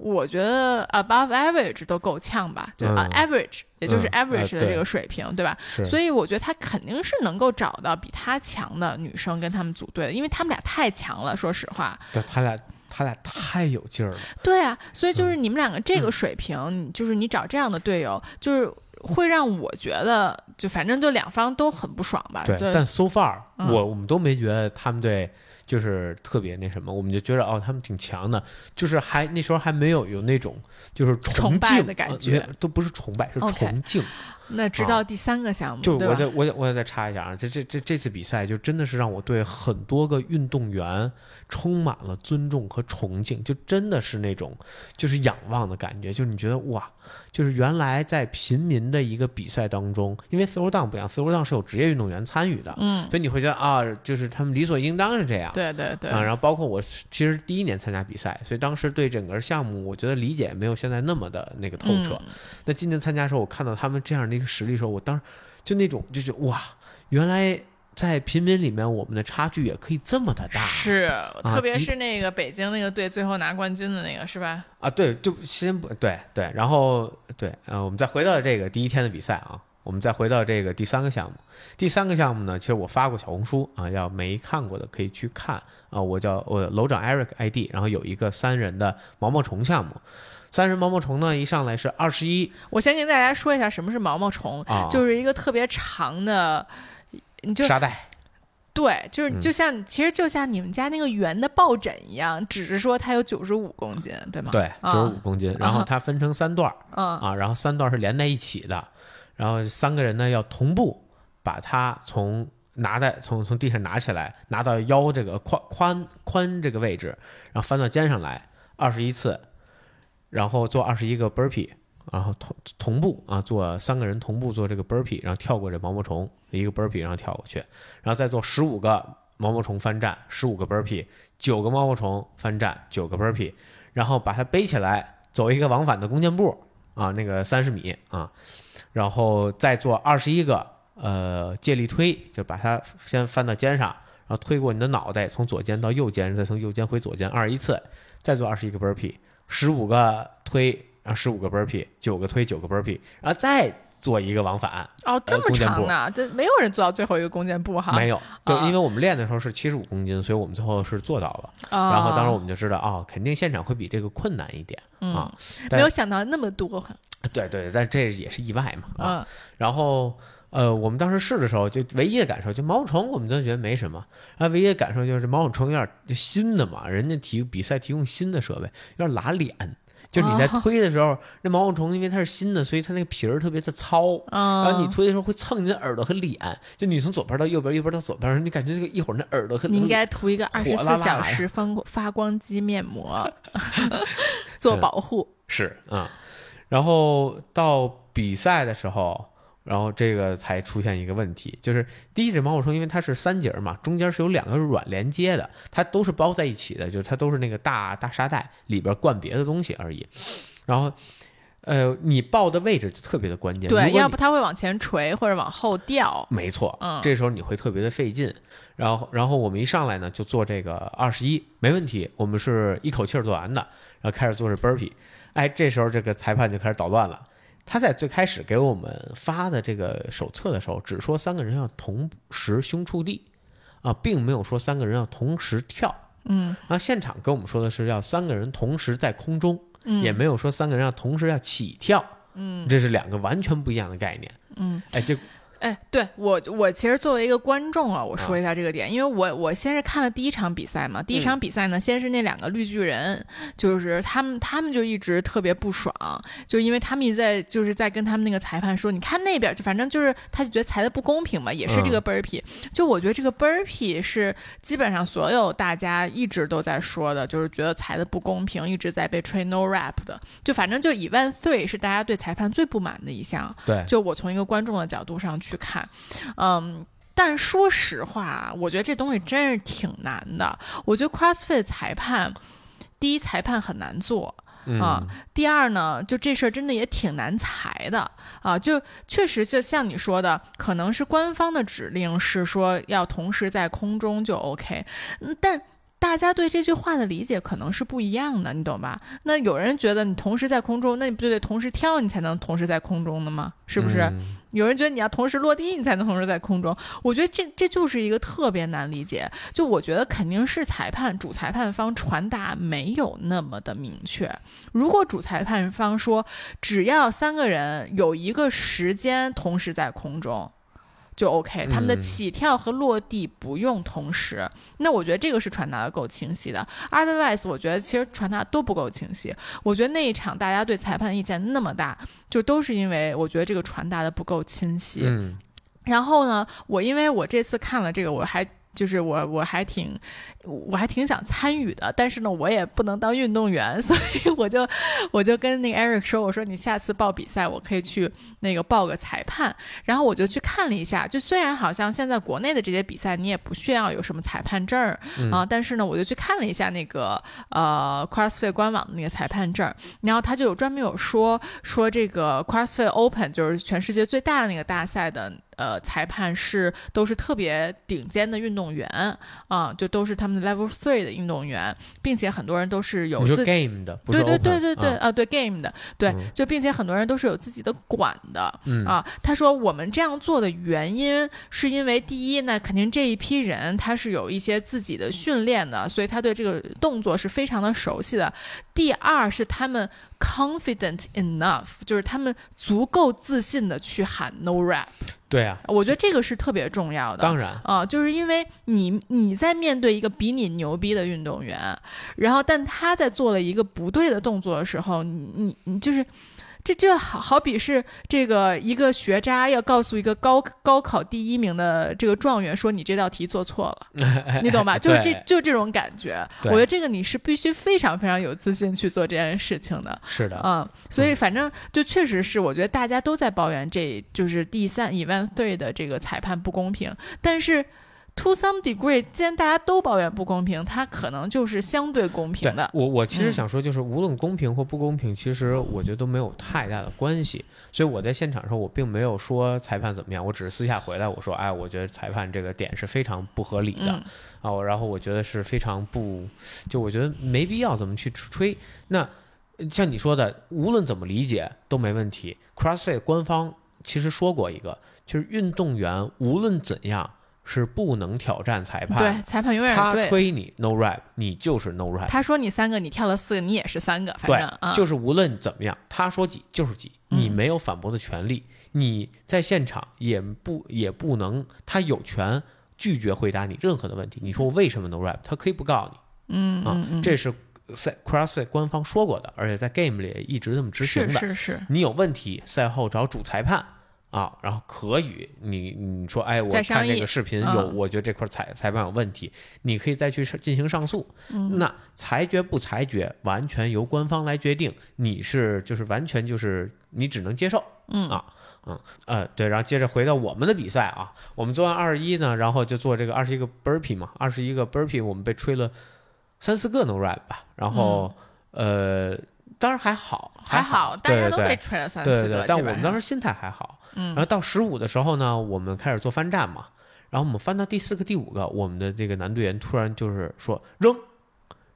我觉得 above average 都够呛吧，就啊、嗯 average，也就是 average 的这个水平，对吧？所以我觉得他肯定是能够找到比他强的女生跟他们组队的，因为他们俩太强了，说实话。对他俩他俩太有劲儿了。对啊，所以嗯就是你们两个这个水平，你就是你找这样的队友，就是会让我觉得，就反正就两方都很不爽吧。对，但 so far 嗯我我们都没觉得他们队就是特别那什么，我们就觉得哦，他们挺强的，就是还那时候还没有有那种就是崇拜的感觉都不是崇拜，是崇敬。那直到第三个项目，啊就？我再我再我再再插一下啊，这这这这次比赛就真的是让我对很多个运动员充满了尊重和崇敬，就真的是那种就是仰望的感觉，就是你觉得哇，就是原来在平民的一个比赛当中，因为 throwdown 不一样，throwdown 是有职业运动员参与的，嗯，所以你会觉得啊，就是他们理所应当是这样。对对对，啊，然后包括我其实第一年参加比赛，所以当时对整个项目，我觉得理解没有现在那么的那个透彻。嗯那今年参加的时候，我看到他们这样的一个实力的时候，我当时就那种就是哇，原来在平民里面我们的差距也可以这么的大是，特别是那个北京那个队最后拿冠军的那个，是吧？啊！对，就先不对对，然后对，呃，我们再回到这个第一天的比赛啊，我们再回到这个第三个项目。第三个项目呢，其实我发过小红书啊，要没看过的可以去看啊。我叫我楼长 Eric ID，然后有一个三人的毛毛虫项目。三人毛毛虫呢，一上来是二十一我先跟大家说一下什么是毛毛虫，啊，就是一个特别长的，你就沙袋，对，就是嗯就像、其实就像你们家那个圆的抱枕一样，只是说它有九十五公斤，对吗？对，九十五啊公斤，然后它分成三段啊，然后三段是连在一起的，然后三个人呢要同步把它从拿在从从地上拿起来，拿到腰这个宽宽宽这个位置，然后翻到肩上来二十一次，然后做二十一个 burpee，然后同同步啊做三个人同步做这个 burpee，然后跳过这毛毛虫一个 burpee，然后跳过去，然后再做十五个毛毛虫翻站，十五个 burpee，九个毛毛虫翻站，九个 burpee，然后把它背起来，走一个往返的弓箭步啊，那个三十米啊，然后再做二十一个呃借力推，就把它先翻到肩上，然后推过你的脑袋，从左肩到右肩，再从右肩回左肩，二十一次，再做二十一个 burpee，十五个推，然后十五个 burpee，九个推，九个 burpee，然后再做一个往返，哦，这么长呢，这没有人做到最后一个弓箭步哈。没有，就啊因为我们练的时候是七十五公斤，所以我们最后是做到了。啊，然后当时我们就知道，哦，肯定现场会比这个困难一点嗯啊。但没有想到那么多，对对，但这也是意外嘛啊。嗯然后呃，我们当时试的时候，就唯一的感受就毛毛虫，我们都觉得没什么。啊，唯一的感受就是毛毛虫有点就新的嘛，人家提比赛提供新的设备，有点拉脸。就是你在哦推的时候，那毛毛虫因为它是新的，所以它那个皮儿特别的糙。嗯，然后你推的时候会蹭你的耳朵和脸，就你从左边到右边，右边到左边，你感觉这个一会儿那耳朵和你应该涂一个二十四小时发光发光肌面膜，<laughs> 做保护。是啊、然后到比赛的时候，然后这个才出现一个问题，就是第一只毛毛虫，因为它是三节儿嘛，中间是有两个软连接的，它都是包在一起的，就是它都是那个大大沙袋里边灌别的东西而已。然后，呃，你抱的位置就特别的关键，对，要不它会往前垂或者往后掉。没错，嗯这时候你会特别的费劲。然后，然后我们一上来呢就做这个二十一，没问题，我们是一口气儿做完的，然后开始做这 burpee。哎，这时候这个裁判就开始捣乱了。他在最开始给我们发的这个手册的时候，只说三个人要同时胸触地，啊，并没有说三个人要同时跳。嗯然后现场跟我们说的是要三个人同时在空中，嗯，也没有说三个人要同时要起跳。嗯这是两个完全不一样的概念。嗯，哎，结哎，对我，我其实作为一个观众啊，我说一下这个点，因为我我先是看了第一场比赛嘛，第一场比赛呢，先是那两个绿巨人，就是他们，他们就一直特别不爽，就因为他们一直在就是在跟他们那个裁判说，你看那边，就反正就是他就觉得裁的不公平嘛，也是这个 burpee，就我觉得这个 burpee 是基本上所有大家一直都在说的，就是觉得裁的不公平，一直在被吹 no rap 的，就反正就 event three 是大家对裁判最不满的一项，对，就我从一个观众的角度上去。去看，嗯，但说实话，我觉得这东西真是挺难的。我觉得 CrossFit 裁判，第一裁判很难做啊，第二呢，就这事儿真的也挺难裁的啊。就确实就像你说的，可能是官方的指令是说要同时在空中就 OK，但。大家对这句话的理解可能是不一样的，你懂吧？那有人觉得你同时在空中，那你不就得同时跳，你才能同时在空中的吗？是不是？有人觉得你要同时落地，你才能同时在空中。我觉得这这就是一个特别难理解。就我觉得肯定是裁判主裁判方传达没有那么的明确。如果主裁判方说只要三个人有一个时间同时在空中。就 OK，他们的起跳和落地不用同时，那我觉得这个是传达的够清晰的。Otherwise，我觉得其实传达都不够清晰。我觉得那一场大家对裁判意见那么大，就都是因为我觉得这个传达的不够清晰。嗯，然后呢，我因为我这次看了这个，我还。就是我我还挺我还挺想参与的，但是呢，我也不能当运动员，<laughs> 所以我就我就跟那个 Eric 说，我说你下次报比赛，我可以去那个报个裁判。然后我就去看了一下，就虽然好像现在国内的这些比赛你也不需要有什么裁判证儿啊，但是呢，我就去看了一下那个呃 CrossFit 官网的那个裁判证，然后他就有专门有说说这个 CrossFit Open 就是全世界最大的那个大赛的。呃，裁判是都是特别顶尖的运动员啊，就都是他们的 level three 的运动员，并且很多人都是有自 game 的，对对对对对啊，对 game 的，对，就并且很多人都是有自己的馆的啊。他说我们这样做的原因是因为第一，那肯定这一批人他是有一些自己的训练的，所以他对这个动作是非常的熟悉的。第二是他们 confident enough，就是他们足够自信的去喊 no rap。对啊，我觉得这个是特别重要的。当然啊，就是因为你你在面对一个比你牛逼的运动员，然后但他在做了一个不对的动作的时候，你你你就是。这就好好比是这个一个学渣要告诉一个高高考第一名的这个状元说你这道题做错了，<laughs> 你懂吧？<laughs> 就是这就这种感觉。我觉得这个你是必须非常非常有自信去做这件事情的。是的，嗯，所以反正就确实是，我觉得大家都在抱怨这就是第三 event three 的这个裁判不公平，但是。To some degree，既然大家都抱怨不公平，它可能就是相对公平的。我我其实想说，就是无论公平或不公平，其实我觉得都没有太大的关系。所以我在现场的时候，我并没有说裁判怎么样，我只是私下回来我说，哎，我觉得裁判这个点是非常不合理的啊。然后我觉得是非常不，就我觉得没必要怎么去吹。那像你说的，无论怎么理解都没问题。CrossFit 官方其实说过一个，就是运动员无论怎样。是不能挑战裁判，对裁判永远他吹你 no rap，你就是 no rap。他说你三个，你跳了四个，你也是三个，反正就是无论怎么样，他说几就是几，你没有反驳的权利。你在现场也不也不能，他有权拒绝回答你任何的问题。你说我为什么 no rap，他可以不告诉你。嗯啊，这是赛 crossfit 官方说过的，而且在 game 里一直这么执行的。是是是，你有问题赛后找主裁判。啊，然后可以，你你说，哎，我看这个视频有，我觉得这块裁裁判有问题，你可以再去进行上诉。那裁决不裁决，完全由官方来决定。你是就是完全就是你只能接受。嗯啊，嗯呃对，然后接着回到我们的比赛啊，我们做完二十一呢，然后就做这个二十一个 burpee 嘛，二十一个 burpee，我们被吹了三四个 no rap 吧，然后呃。当然还好，还好，大家都被吹了三四个，但我们当时心态还好。嗯，然后到十五的时候呢，我们开始做翻站嘛，然后我们翻到第四个、第五个，我们的这个男队员突然就是说扔，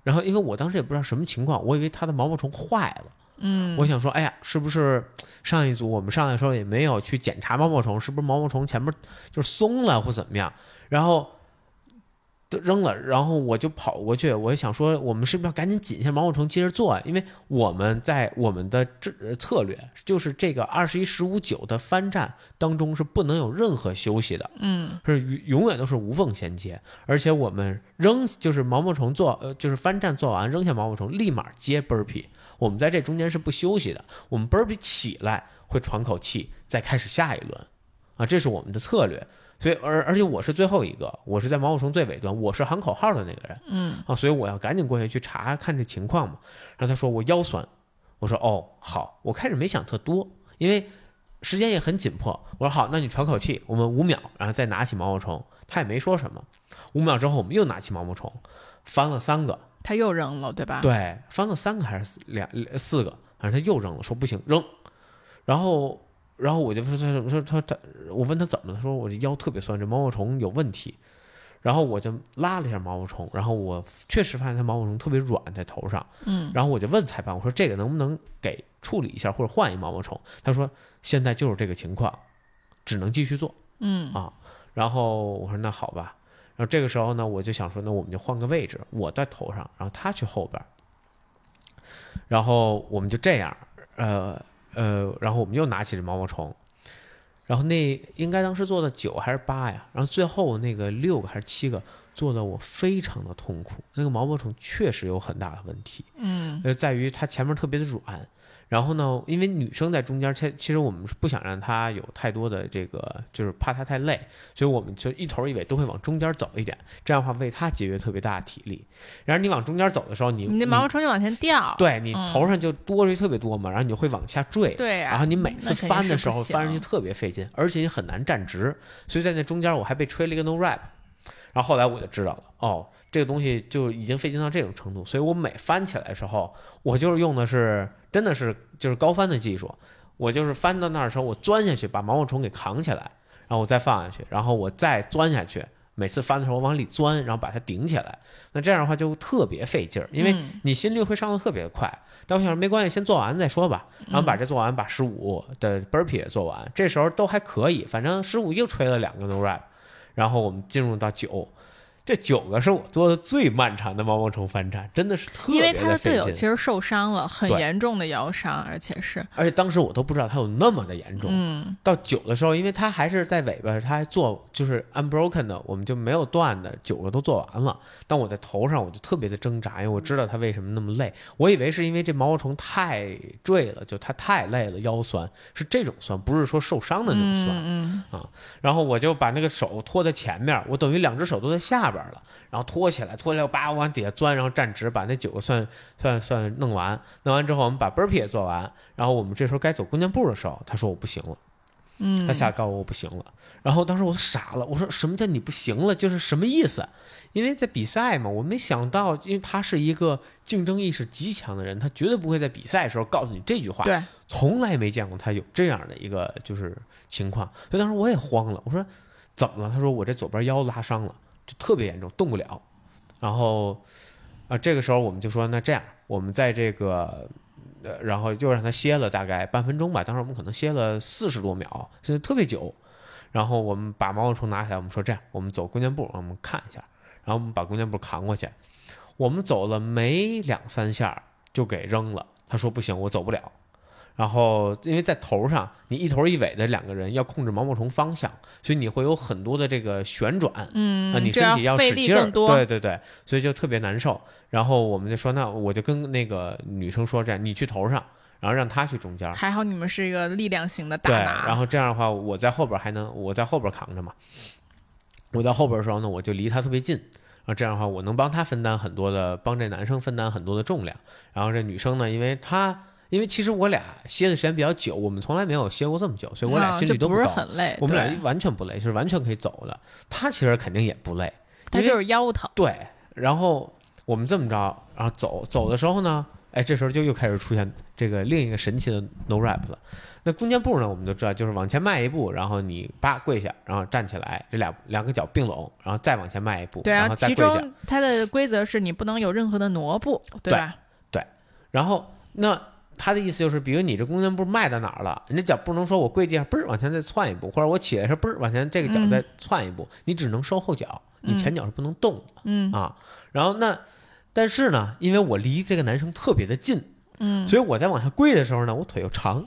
然后因为我当时也不知道什么情况，我以为他的毛毛虫坏了。嗯，我想说，哎呀，是不是上一组我们上来的时候也没有去检查毛毛虫，是不是毛毛虫前面就是松了或怎么样？然后都扔了，然后我就跑过去，我想说，我们是不是要赶紧紧一下毛毛虫接着做啊？因为我们在我们的这策略就是这个二十一十五九的翻站当中是不能有任何休息的，嗯是永永远都是无缝衔接，而且我们扔就是毛毛虫做呃就是翻站做完扔下毛毛虫，立马接 burpee，我们在这中间是不休息的，我们 burpee 起来会喘口气，再开始下一轮，啊，这是我们的策略。所以而而且我是最后一个，我是在毛毛虫最尾端，我是喊口号的那个人嗯啊，所以我要赶紧过去去查看这情况嘛。然后他说我腰酸，我说哦好，我开始没想特多，因为时间也很紧迫。我说好，那你喘口气，我们五秒，然后再拿起毛毛虫。他也没说什么。五秒之后，我们又拿起毛毛虫，翻了三个，他又扔了，对吧？对，翻了三个还是两四个，反正他又扔了，说不行扔。然后，然后我就说他说他他，我问他怎么了，他说我这腰特别酸，这毛毛虫有问题。然后我就拉了一下毛毛虫，然后我确实发现它毛毛虫特别软在头上。嗯然后我就问裁判，我说这个能不能给处理一下，或者换一毛毛虫？他说现在就是这个情况，只能继续做。嗯啊然后我说那好吧，然后这个时候呢，我就想说，那我们就换个位置，我在头上，然后他去后边，然后我们就这样，呃呃，然后我们又拿起这毛毛虫，然后那应该当时做的九还是八呀，然后最后那个六个还是七个做的我非常的痛苦，那个毛毛虫确实有很大的问题，嗯。呃，在于它前面特别的软。然后呢，因为女生在中间，其其实我们是不想让她有太多的这个，就是怕她太累，所以我们就一头一尾都会往中间走一点，这样的话为她节约特别大的体力。然后你往中间走的时候，你你那毛毛虫就往前掉。对你嗯头上就多出去特别多嘛，然后你就会往下坠。对啊然后你每次翻的时候翻上去特别费劲，而且你很难站直，所以在那中间我还被吹了一个 no rap，然后后来我就知道了，哦，这个东西就已经费劲到这种程度，所以我每翻起来的时候，我就是用的是真的是就是高翻的技术，我就是翻到那儿的时候，我钻下去把毛毛虫给扛起来，然后我再放下去，然后我再钻下去。每次翻的时候我往里钻，然后把它顶起来，那这样的话就特别费劲儿，因为嗯你心率会上的特别快。但我想说没关系，先做完再说吧。然后把这做完，把十五的 burpee 也做完，这时候都还可以。反正十五又吹了两个 no rap，然后我们进入到九，这九个是我做的最漫长的毛毛虫翻站，真的是特别的因为他的队。友其实受伤了，很严重的腰伤，而且是而且当时我都不知道他有那么的严重。嗯到九的时候，因为他还是在尾巴，他还做就是 unbroken 的，我们就没有断的，九个都做完了。但我在头上，我就特别的挣扎，因为我知道他为什么那么累。我以为是因为这毛毛虫太坠了，就它太累了，腰酸是这种酸，不是说受伤的那种酸。嗯然后我就把那个手托在前面，我等于两只手都在下边边了，然后拖起来，拖起来，我叭往底下钻，然后站直，把那九个算算算弄完。弄完之后，我们把 burpee 也做完，然后我们这时候该走弓箭步的时候，他说我不行了。嗯他下告诉我我不行了，然后当时我都傻了，我说什么叫你不行了？就是什么意思？因为在比赛嘛，我没想到，因为他是一个竞争意识极强的人，他绝对不会在比赛的时候告诉你这句话，对，从来没见过他有这样的一个就是情况，所以当时我也慌了，我说怎么了？他说我这左边腰拉伤了，就特别严重，动不了。然后啊、这个时候我们就说那这样，我们在这个呃，然后又让他歇了大概半分钟吧。当时我们可能歇了四十多秒，现在特别久。然后我们把毛毛虫拿起来，我们说这样，我们走弓箭步，我们看一下。然后我们把弓箭步扛过去，我们走了没两三下就给扔了。他说不行，我走不了。然后因为在头上，你一头一尾的两个人要控制毛毛虫方向，所以你会有很多的这个旋转。嗯，啊，你身体要使劲儿，对对对，所以就特别难受。然后我们就说，那我就跟那个女生说，这样你去头上，然后让她去中间儿，还好你们是一个力量型的大对，然后这样的话，我在后边还能，我在后边扛着嘛。我在后边的时候呢，我就离她特别近，然后这样的话，我能帮她分担很多的，帮这男生分担很多的重量。然后这女生呢，因为她，因为其实我俩歇的时间比较久，我们从来没有歇过这么久，所以我俩心率都高。很累，我们俩完全不累，就是完全可以走的。他其实肯定也不累，他就是腰疼，对，然后我们这么着，然后走走的时候呢，哎，这时候就又开始出现这个另一个神奇的 no rap 了。那弓箭步呢，我们就知道就是往前迈一步，然后你叭跪下，然后站起来，这俩两个脚并拢，然后再往前迈一步，对啊，然后再其跪下。中它的规则是你不能有任何的挪步，对吧？对然后那他的意思就是，比如你这弓箭步迈到哪儿了，你这脚不能说我跪地上嘣儿往前再窜一步，或者我起来时候嘣儿往前这个脚嗯再窜一步，你只能收后脚，你前脚是不能动的，嗯啊。然后那，但是呢，因为我离这个男生特别的近，嗯，所以我在往下跪的时候呢，我腿又长，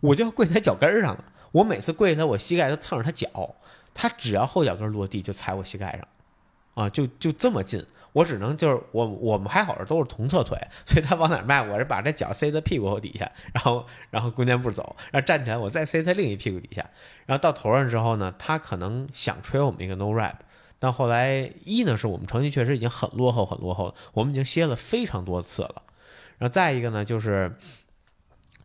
我就要跪在脚跟儿上了。我每次跪下来，我膝盖都蹭着他脚，他只要后脚跟落地就踩我膝盖上，啊，就就这么近。我只能就是我我们还好是都是同侧腿，所以他往哪迈，我是把这脚塞在屁股底下，然后然后弓箭步走，然后站起来我再塞他另一屁股底下，然后到头上之后呢，他可能想吹我们一个 no rap，但后来一呢是我们成绩确实已经很落后很落后了，我们已经歇了非常多次了，然后再一个呢就是。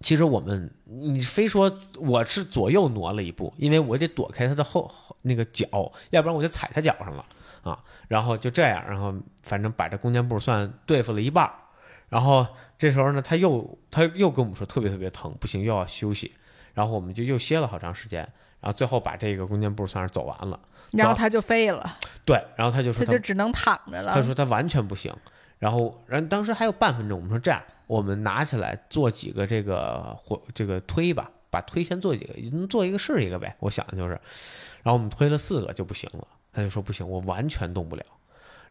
其实我们，你非说我是左右挪了一步，因为我得躲开他的后后那个脚，要不然我就踩他脚上了啊。然后就这样，然后反正把这弓箭步算对付了一半儿。然后这时候呢，他又他又跟我们说特别特别疼，不行又要休息。然后我们就又歇了好长时间，然后最后把这个弓箭步算是走完了。然后他就废了，对，然后他就说他就只能躺着了。他说他完全不行。然后，然后当时还有半分钟，我们说这样，我们拿起来做几个这个或这个推吧，把推先做几个，能做一个是一个呗。我想的就是，然后我们推了四个就不行了，他就说不行，我完全动不了。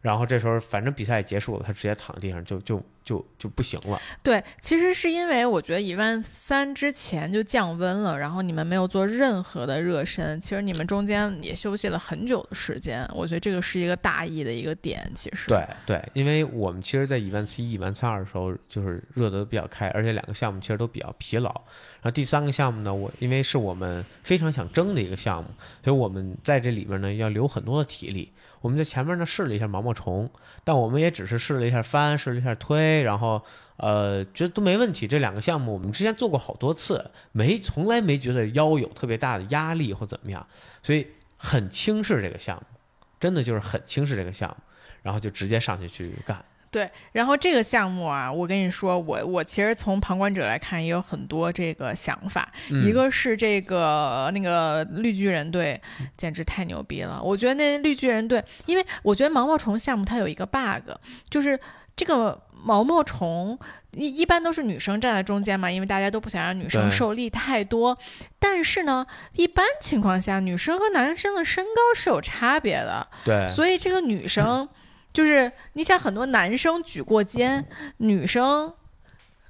然后这时候反正比赛也结束了，他直接躺地上就就就就不行了。对，其实是因为我觉得一万三之前就降温了，然后你们没有做任何的热身，其实你们中间也休息了很久的时间，我觉得这个是一个大意的一个点。其实对对，因为我们其实，在一万七一、一万三二的时候，就是热得比较开，而且两个项目其实都比较疲劳。然后第三个项目呢，我因为是我们非常想争的一个项目，所以我们在这里边呢要留很多的体力。我们在前面呢试了一下毛毛虫，但我们也只是试了一下翻，试了一下推，然后呃觉得都没问题。这两个项目我们之前做过好多次，没从来没觉得腰有特别大的压力或怎么样，所以很轻视这个项目，真的就是很轻视这个项目，然后就直接上去去干。对，然后这个项目啊，我跟你说，我我其实从旁观者来看，也有很多这个想法。嗯一个是这个那个绿巨人队，简直太牛逼了！我觉得那绿巨人队，因为我觉得毛毛虫项目它有一个 bug，就是这个毛毛虫一一般都是女生站在中间嘛，因为大家都不想让女生受力太多。但是呢，一般情况下，女生和男生的身高是有差别的。对，所以这个女生，就是你想很多男生举过肩，女生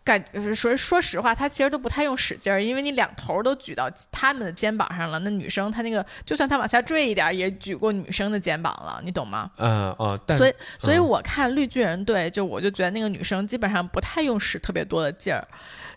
感说说实话，他其实都不太用使劲儿，因为你两头都举到他们的肩膀上了。那女生她那个，就算她往下坠一点，也举过女生的肩膀了，你懂吗？嗯哦，但所以，所以嗯我看绿巨人队，就我就觉得那个女生基本上不太用使特别多的劲儿。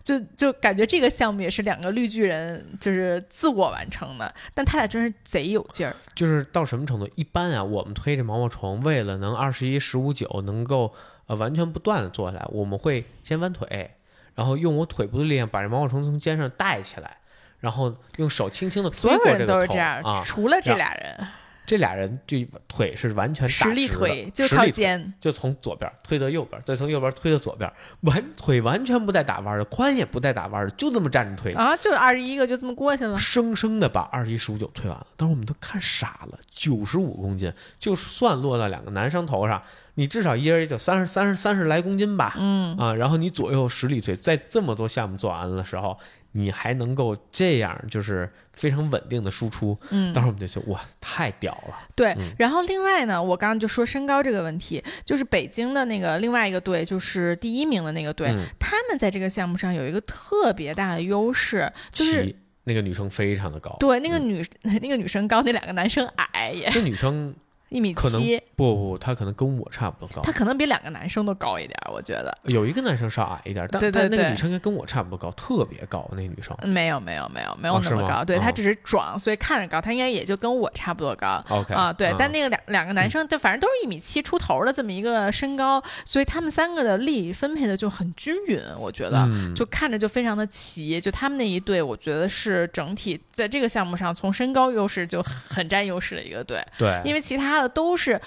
就就感觉这个项目也是两个绿巨人就是自我完成的，但他俩真是贼有劲儿。就是到什么程度？一般啊，我们推这毛毛虫，为了能二十一、十五九能够呃完全不断的做下来，我们会先弯腿，然后用我腿部的力量把这毛毛虫从肩上带起来，然后用手轻轻的所有人推过这个头都是这样，啊。除了这俩人，这俩人就腿是完全打实力直的推就靠肩。就从左边推到右边，再从右边推到左边，完腿完全不带打弯的，髋也不带打弯的，就这么站着推，啊，就是二十一个就这么过去了。生生的把二十一十五九推完了。当时我们都看傻了，九十五公斤，就算落到两个男生头上，你至少一人也就三十三十三十来公斤吧，嗯，啊，然后你左右实力推，在这么多项目做完了的时候，你还能够这样，就是非常稳定的输出，嗯。当时我们就觉得哇，太屌了，对嗯。然后另外呢，我刚刚就说身高这个问题，就是北京的那个另外一个队，就是第一名的那个队，嗯。他们在这个项目上有一个特别大的优势，就是那个女生非常的高，对那个女、<laughs> 那个女生高，那两个男生矮，<laughs> 也这女生一米可能七，不不，他可能跟我差不多高他，可能比两个男生都高一点儿，我觉得。有一个男生稍矮一点，但对对对但那个女生应该跟我差不多高，特别高，那个女生。没有没有没有没有那么高，对哦她只是壮，所以看着高，他应该也就跟我差不多高。OK 啊，对，但嗯那个两两个男生，就反正都是一米七出头的这么一个身高，所以他们三个的力分配的就很均匀，我觉得。嗯就看着就非常的齐，就他们那一队，我觉得是整体在这个项目上从身高优势就很占优势的一个队，对，因为其他的都是，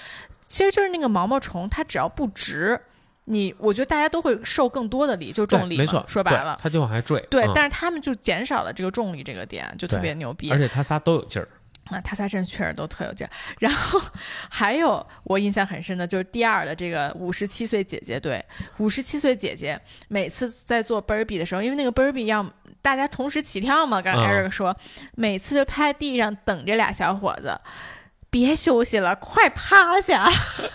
其实就是那个毛毛虫，它只要不直，你我觉得大家都会受更多的力，就重力，没错，说白了，它就往下坠，对，嗯但是他们就减少了这个重力这个点，就特别牛逼而。且他仨都有劲儿，啊，他仨真确实都特有劲儿。然后还有我印象很深的就是第二的这个五十七岁姐姐对，五十七岁姐姐每次在做 burpee 的时候，因为那个 burpee 要大家同时起跳嘛，刚才嗯 Eric 说，每次就趴在地上等这俩小伙子。别休息了，快趴下，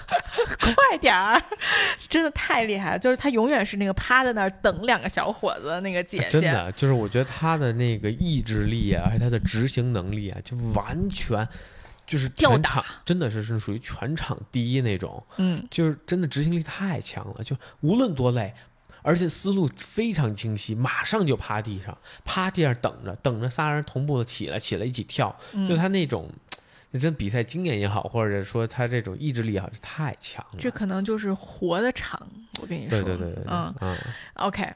<laughs> 快点儿！真的太厉害了，就是他永远是那个趴在那儿等两个小伙子的那个姐姐。真的，就是我觉得他的那个意志力啊，还有他的执行能力啊，就完全就是全场真的是是属于全场第一那种。嗯，就是真的执行力太强了，就无论多累，而且思路非常清晰，马上就趴地上，趴地上等着，等着仨人同步的起来，起来一起跳，就他那种。那真比赛经验也好，或者说他这种意志力也好，是太强了。这可能就是活的长，我跟你说。对对对对，嗯嗯。OK，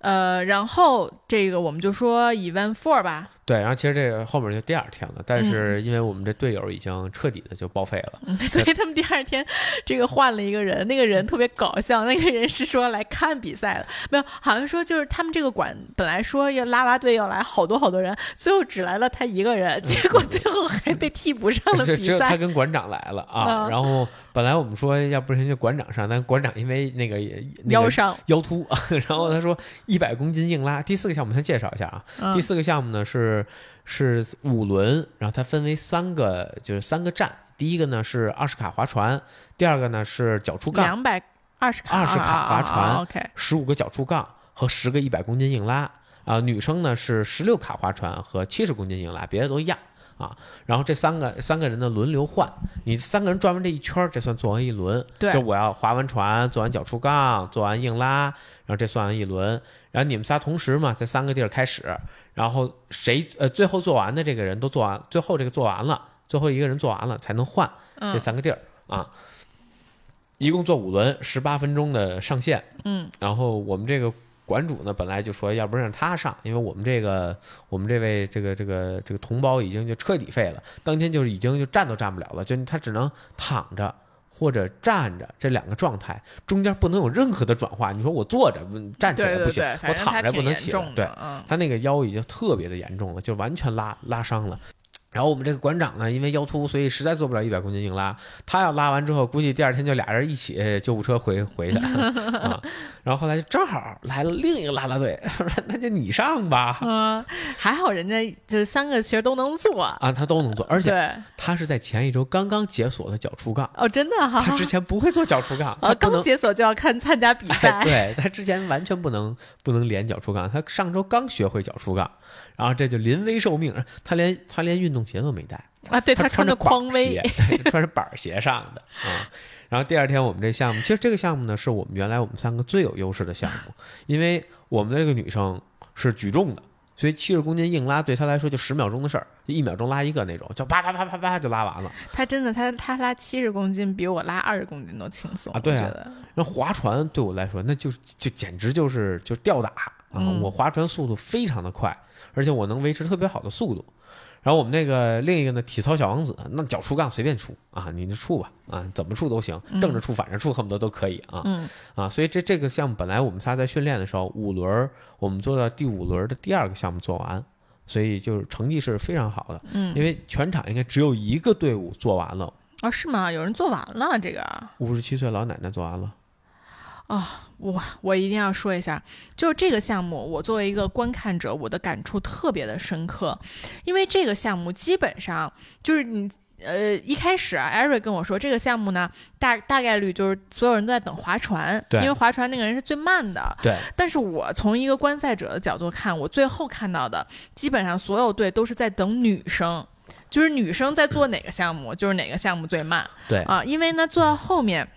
呃，然后这个我们就说 Event Four 吧。对，然后其实这个后面就第二天了，但是因为我们这队友已经彻底的就报废了，所以他们第二天这个换了一个人，那个人特别搞笑，那个人是说来看比赛的，没有，好像说就是他们这个馆本来说要拉拉队要来好多好多人，最后只来了他一个人，结果最后还被替补上了 <laughs> 比赛，只有他跟馆长来了啊。然后本来我们说要不然就馆长上，但馆长因为那个腰伤腰突，<laughs> 然后他说一百公斤硬拉。第四个项目先介绍一下啊，第四个项目呢是。是五轮，然后它分为三个，就是三个站。第一个呢是二十卡划船，第二个呢是脚触杠，两百二十卡二十卡划船，OK，十五个脚触杠和十个一百公斤硬拉。啊，女生呢是十六卡划船和七十公斤硬拉，别的都一样啊。然后这三个三个人呢轮流换，你三个人转完这一圈，这算做完一轮。对，就我要划完船，做完脚触杠，做完硬拉，然后这算完一轮。然后你们仨同时嘛，在三个地儿开始。然后谁呃最后做完的这个人都做完，最后这个做完了，最后一个人做完了才能换这三个地儿啊。一共做五轮，十八分钟的上限。嗯。然后我们这个馆主呢，本来就说要不让他上，因为我们这个我们这位这个这个这个同胞已经就彻底废了，当天就是已经就站都站不了了，就他只能躺着。或者站着这两个状态中间不能有任何的转化。你说我坐着站起来不行，我躺着不能起来。对，他那个腰已经特别的严重了，就完全拉拉伤了。然后我们这个馆长呢，因为腰突，所以实在做不了一百公斤硬拉。他要拉完之后，估计第二天就俩人一起救护车回回去 <laughs> 啊。然后后来就正好来了另一个拉拉队，说那就你上吧。嗯，还好人家就三个其实都能做啊，他都能做，而且他是在前一周刚刚解锁的脚触杠哦，真的哈。他之前不会做脚触杠，啊，刚解锁就要看参加比赛。<laughs> 对他之前完全不能不能连脚触杠，他上周刚学会脚触杠。然后这就临危受命，他连他连运动鞋都没带啊！对他穿着匡威，对，穿着板鞋上的啊。然后第二天我们这项目，其实这个项目呢是我们原来我们三个最有优势的项目，因为我们的这个女生是举重的，所以七十公斤硬拉对她来说就十秒钟的事儿，一秒钟拉一个那种，就啪啪啪啪啪就拉完了。她真的，她她拉七十公斤比我拉二十公斤都轻松啊！对啊，那划船对我来说那就就简直就是就吊打啊！我划船速度非常的快。而且我能维持特别好的速度，然后我们那个另一个呢，体操小王子，那脚出杠随便出啊，你就触吧啊，怎么触都行，正着触、反着触，恨不得都可以啊。啊，所以这这个项目本来我们仨在训练的时候，五轮我们做到第五轮的第二个项目做完，所以就是成绩是非常好的。嗯，因为全场应该只有一个队伍做完了。哦，是吗？有人做完了这个？五十七岁老奶奶做完了。啊，我我一定要说一下，就是这个项目，我作为一个观看者，我的感触特别的深刻，因为这个项目基本上就是你呃一开始啊，艾瑞跟我说这个项目呢，大大概率就是所有人都在等划船，对，因为划船那个人是最慢的，对。但是我从一个观赛者的角度看，我最后看到的基本上所有队都是在等女生，就是女生在做哪个项目，就是哪个项目最慢，对啊，因为呢做到后面。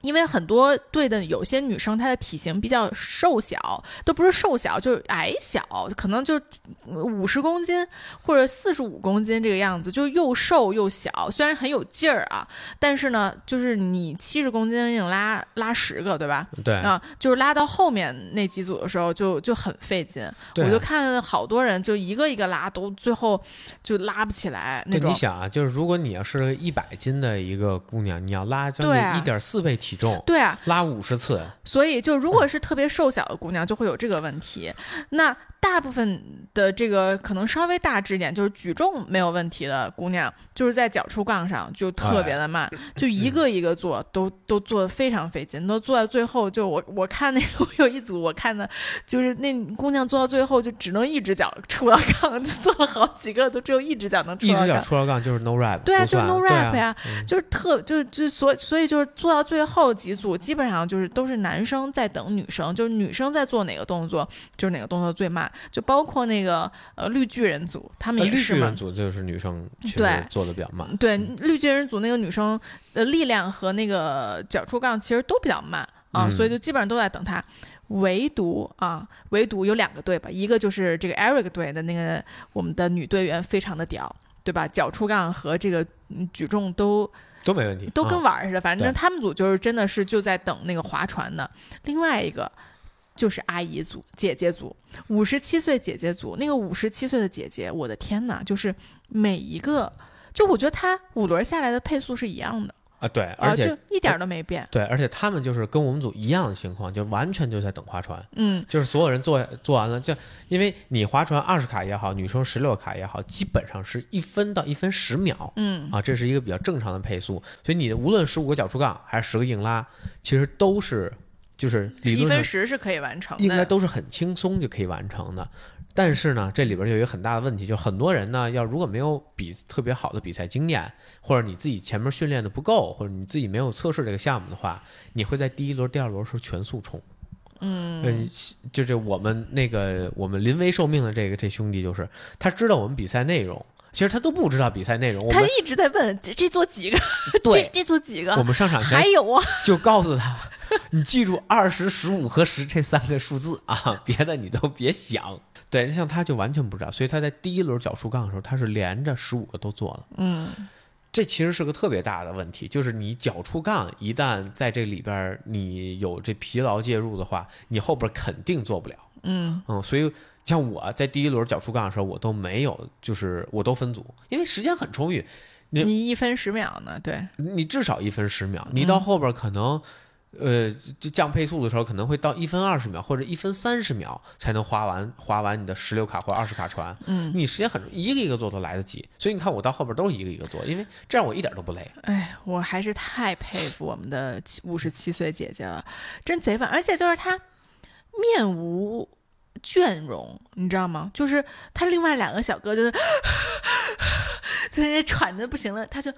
因为很多队的有些女生，她的体型比较瘦小，都不是瘦小，就是矮小，可能就五十公斤或者四十五公斤这个样子，就又瘦又小。虽然很有劲儿啊，但是呢，就是你七十公斤硬拉拉十个，对吧？对啊，就是拉到后面那几组的时候就就很费劲。我就看好多人就一个一个拉，都最后就拉不起来那种。你想啊，就是如果你要是一百斤的一个姑娘，你要拉将近一点四倍体。体重，对啊，拉五十次，所以就如果是特别瘦小的姑娘，就会有这个问题。那大部分的这个可能稍微大只一点，就是举重没有问题的姑娘，就是在脚触杠上就特别的慢，就一个一个做，都都做的非常费劲，都做到最后就我 <laughs> 我看那个我有一组我看的，就是那姑娘做到最后就只能一只脚触到杠，就做了好几个都只有一只脚能触一只脚到杠。触到杠就是 no rap，对啊，就是 no rap 啊呀、就是特就是就所所以就是做到最后几组，基本上就是都是男生在等女生，就是女生在做哪个动作，就是哪个动作最慢，就包括那个呃绿巨人组，他们也是嘛。巨人组就是女生对做的比较慢，对，绿巨人组那个女生的力量和那个脚触杠其实都比较慢啊，嗯所以就基本上都在等她。唯独啊，唯独有两个队吧，一个就是这个 Eric 队的那个我们的女队员非常的屌，对吧？脚触杠和这个嗯举重都都没问题，都跟啊玩儿似的，反正他们组就是真的是就在等那个划船的。另外一个就是阿姨组、姐姐组，五十七岁姐姐组，那个五十七岁的姐姐，我的天呐，就是每一个，就我觉得她五轮下来的配速是一样的，啊对，啊、而且就一点儿都没变。对，而且他们就是跟我们组一样的情况，就完全就在等划船，嗯，就是所有人做做完了，就因为你划船二十卡也好，女生十六卡也好，基本上是一分到一分十秒嗯，啊，这是一个比较正常的配速，所以你无论十五个脚触杠还是十个硬拉，其实都是就是理一分十是可以完成的。应该都是很轻松就可以完成的。但是呢，这里边就有一个很大的问题，就是很多人呢，要如果没有比特别好的比赛经验，或者你自己前面训练的不够，或者你自己没有测试这个项目的话，你会在第一轮、第二轮时候全速冲。嗯，嗯就是我们那个我们临危受命的这个这兄弟，就是他知道我们比赛内容，其实他都不知道比赛内容。他一直在问这这做几个？对这这做几个？我们上场前还有啊，就告诉他，<laughs> 你记住二十、十五和十这三个数字啊，<laughs> 别的你都别想。对，像他就完全不知道，所以他在第一轮脚触杠的时候，他是连着十五个都做了。嗯，这其实是个特别大的问题，就是你脚触杠一旦在这里边你有这疲劳介入的话，你后边肯定做不了。嗯嗯，所以像我在第一轮脚触杠的时候，我都没有，就是我都分组，因为时间很充裕，你你一分十秒呢？对，你至少一分十秒，你到后边可能，呃，就降配速的时候可能会到一分二十秒或者一分三十秒才能划完划完你的十六卡或二十卡船，嗯，你时间很一个一个做都来得及，所以你看我到后边都是一个一个做，因为这样我一点都不累。哎，我还是太佩服我们的五十七岁姐姐了，真贼稳，而且就是她面无倦容，你知道吗？就是她另外两个小哥就是 <laughs> 在那喘的不行了，她就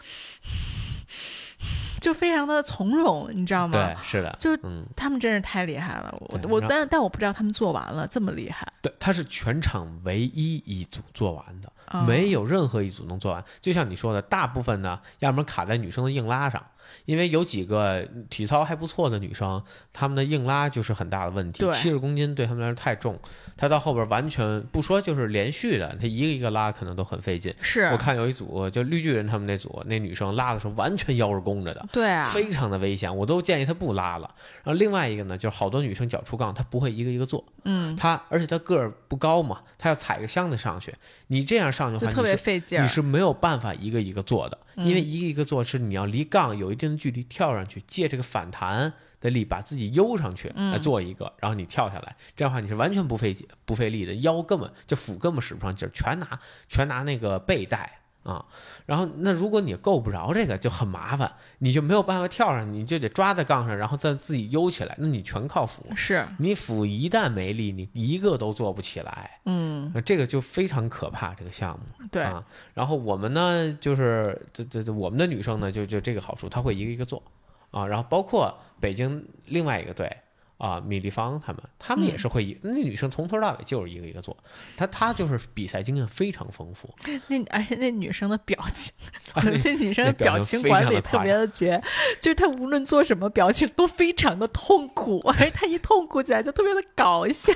就非常的从容，你知道吗？对，是的，就他们真是太厉害了，我我但但我不知道他们做完了这么厉害，对，他是全场唯一一组做完的，啊没有任何一组能做完。就像你说的，大部分呢，要么卡在女生的硬拉上，因为有几个体操还不错的女生，她们的硬拉就是很大的问题，七十公斤对她们来说太重，她到后边完全不说就是连续的，她一个一个拉可能都很费劲。是我看有一组就绿巨人他们那组，那女生拉的时候完全腰是弓着的，对啊，非常的危险，我都建议她不拉了。然后另外一个呢，就是好多女生脚出杠，她不会一个一个做，嗯，她而且她个儿不高嘛，她要踩个箱子上去，你这样上去的话，特别你是费劲儿你，是没有办法一个一个做的，嗯因为一个一个做是你要离杠有一定的距离跳上去，借这个反弹的力把自己悠上去嗯来做一个，然后你跳下来，这样的话你是完全不费不费力的，腰根本就腹根本使不上劲儿，全拿全拿那个背带。啊，然后那如果你够不着这个就很麻烦，你就没有办法跳上，你就得抓在杠上，然后再自己悠起来，那你全靠腹。是，你腹一旦没力，你一个都做不起来，嗯，那这个就非常可怕。这个项目，对，啊。然后我们呢，就是这这这我们的女生呢，就就这个好处，她会一个一个做啊。然后包括北京另外一个队啊，米立方他们，他们也是会一、那女生从头到尾就是一个一个做，她她就是比赛经验非常丰富，<laughs> 那而且那女生的表情，<laughs> 啊那那女生的表表情管理特别的绝，就是她无论做什么表情都非常的痛苦，<laughs> 而且她一痛苦起来就特别的搞笑。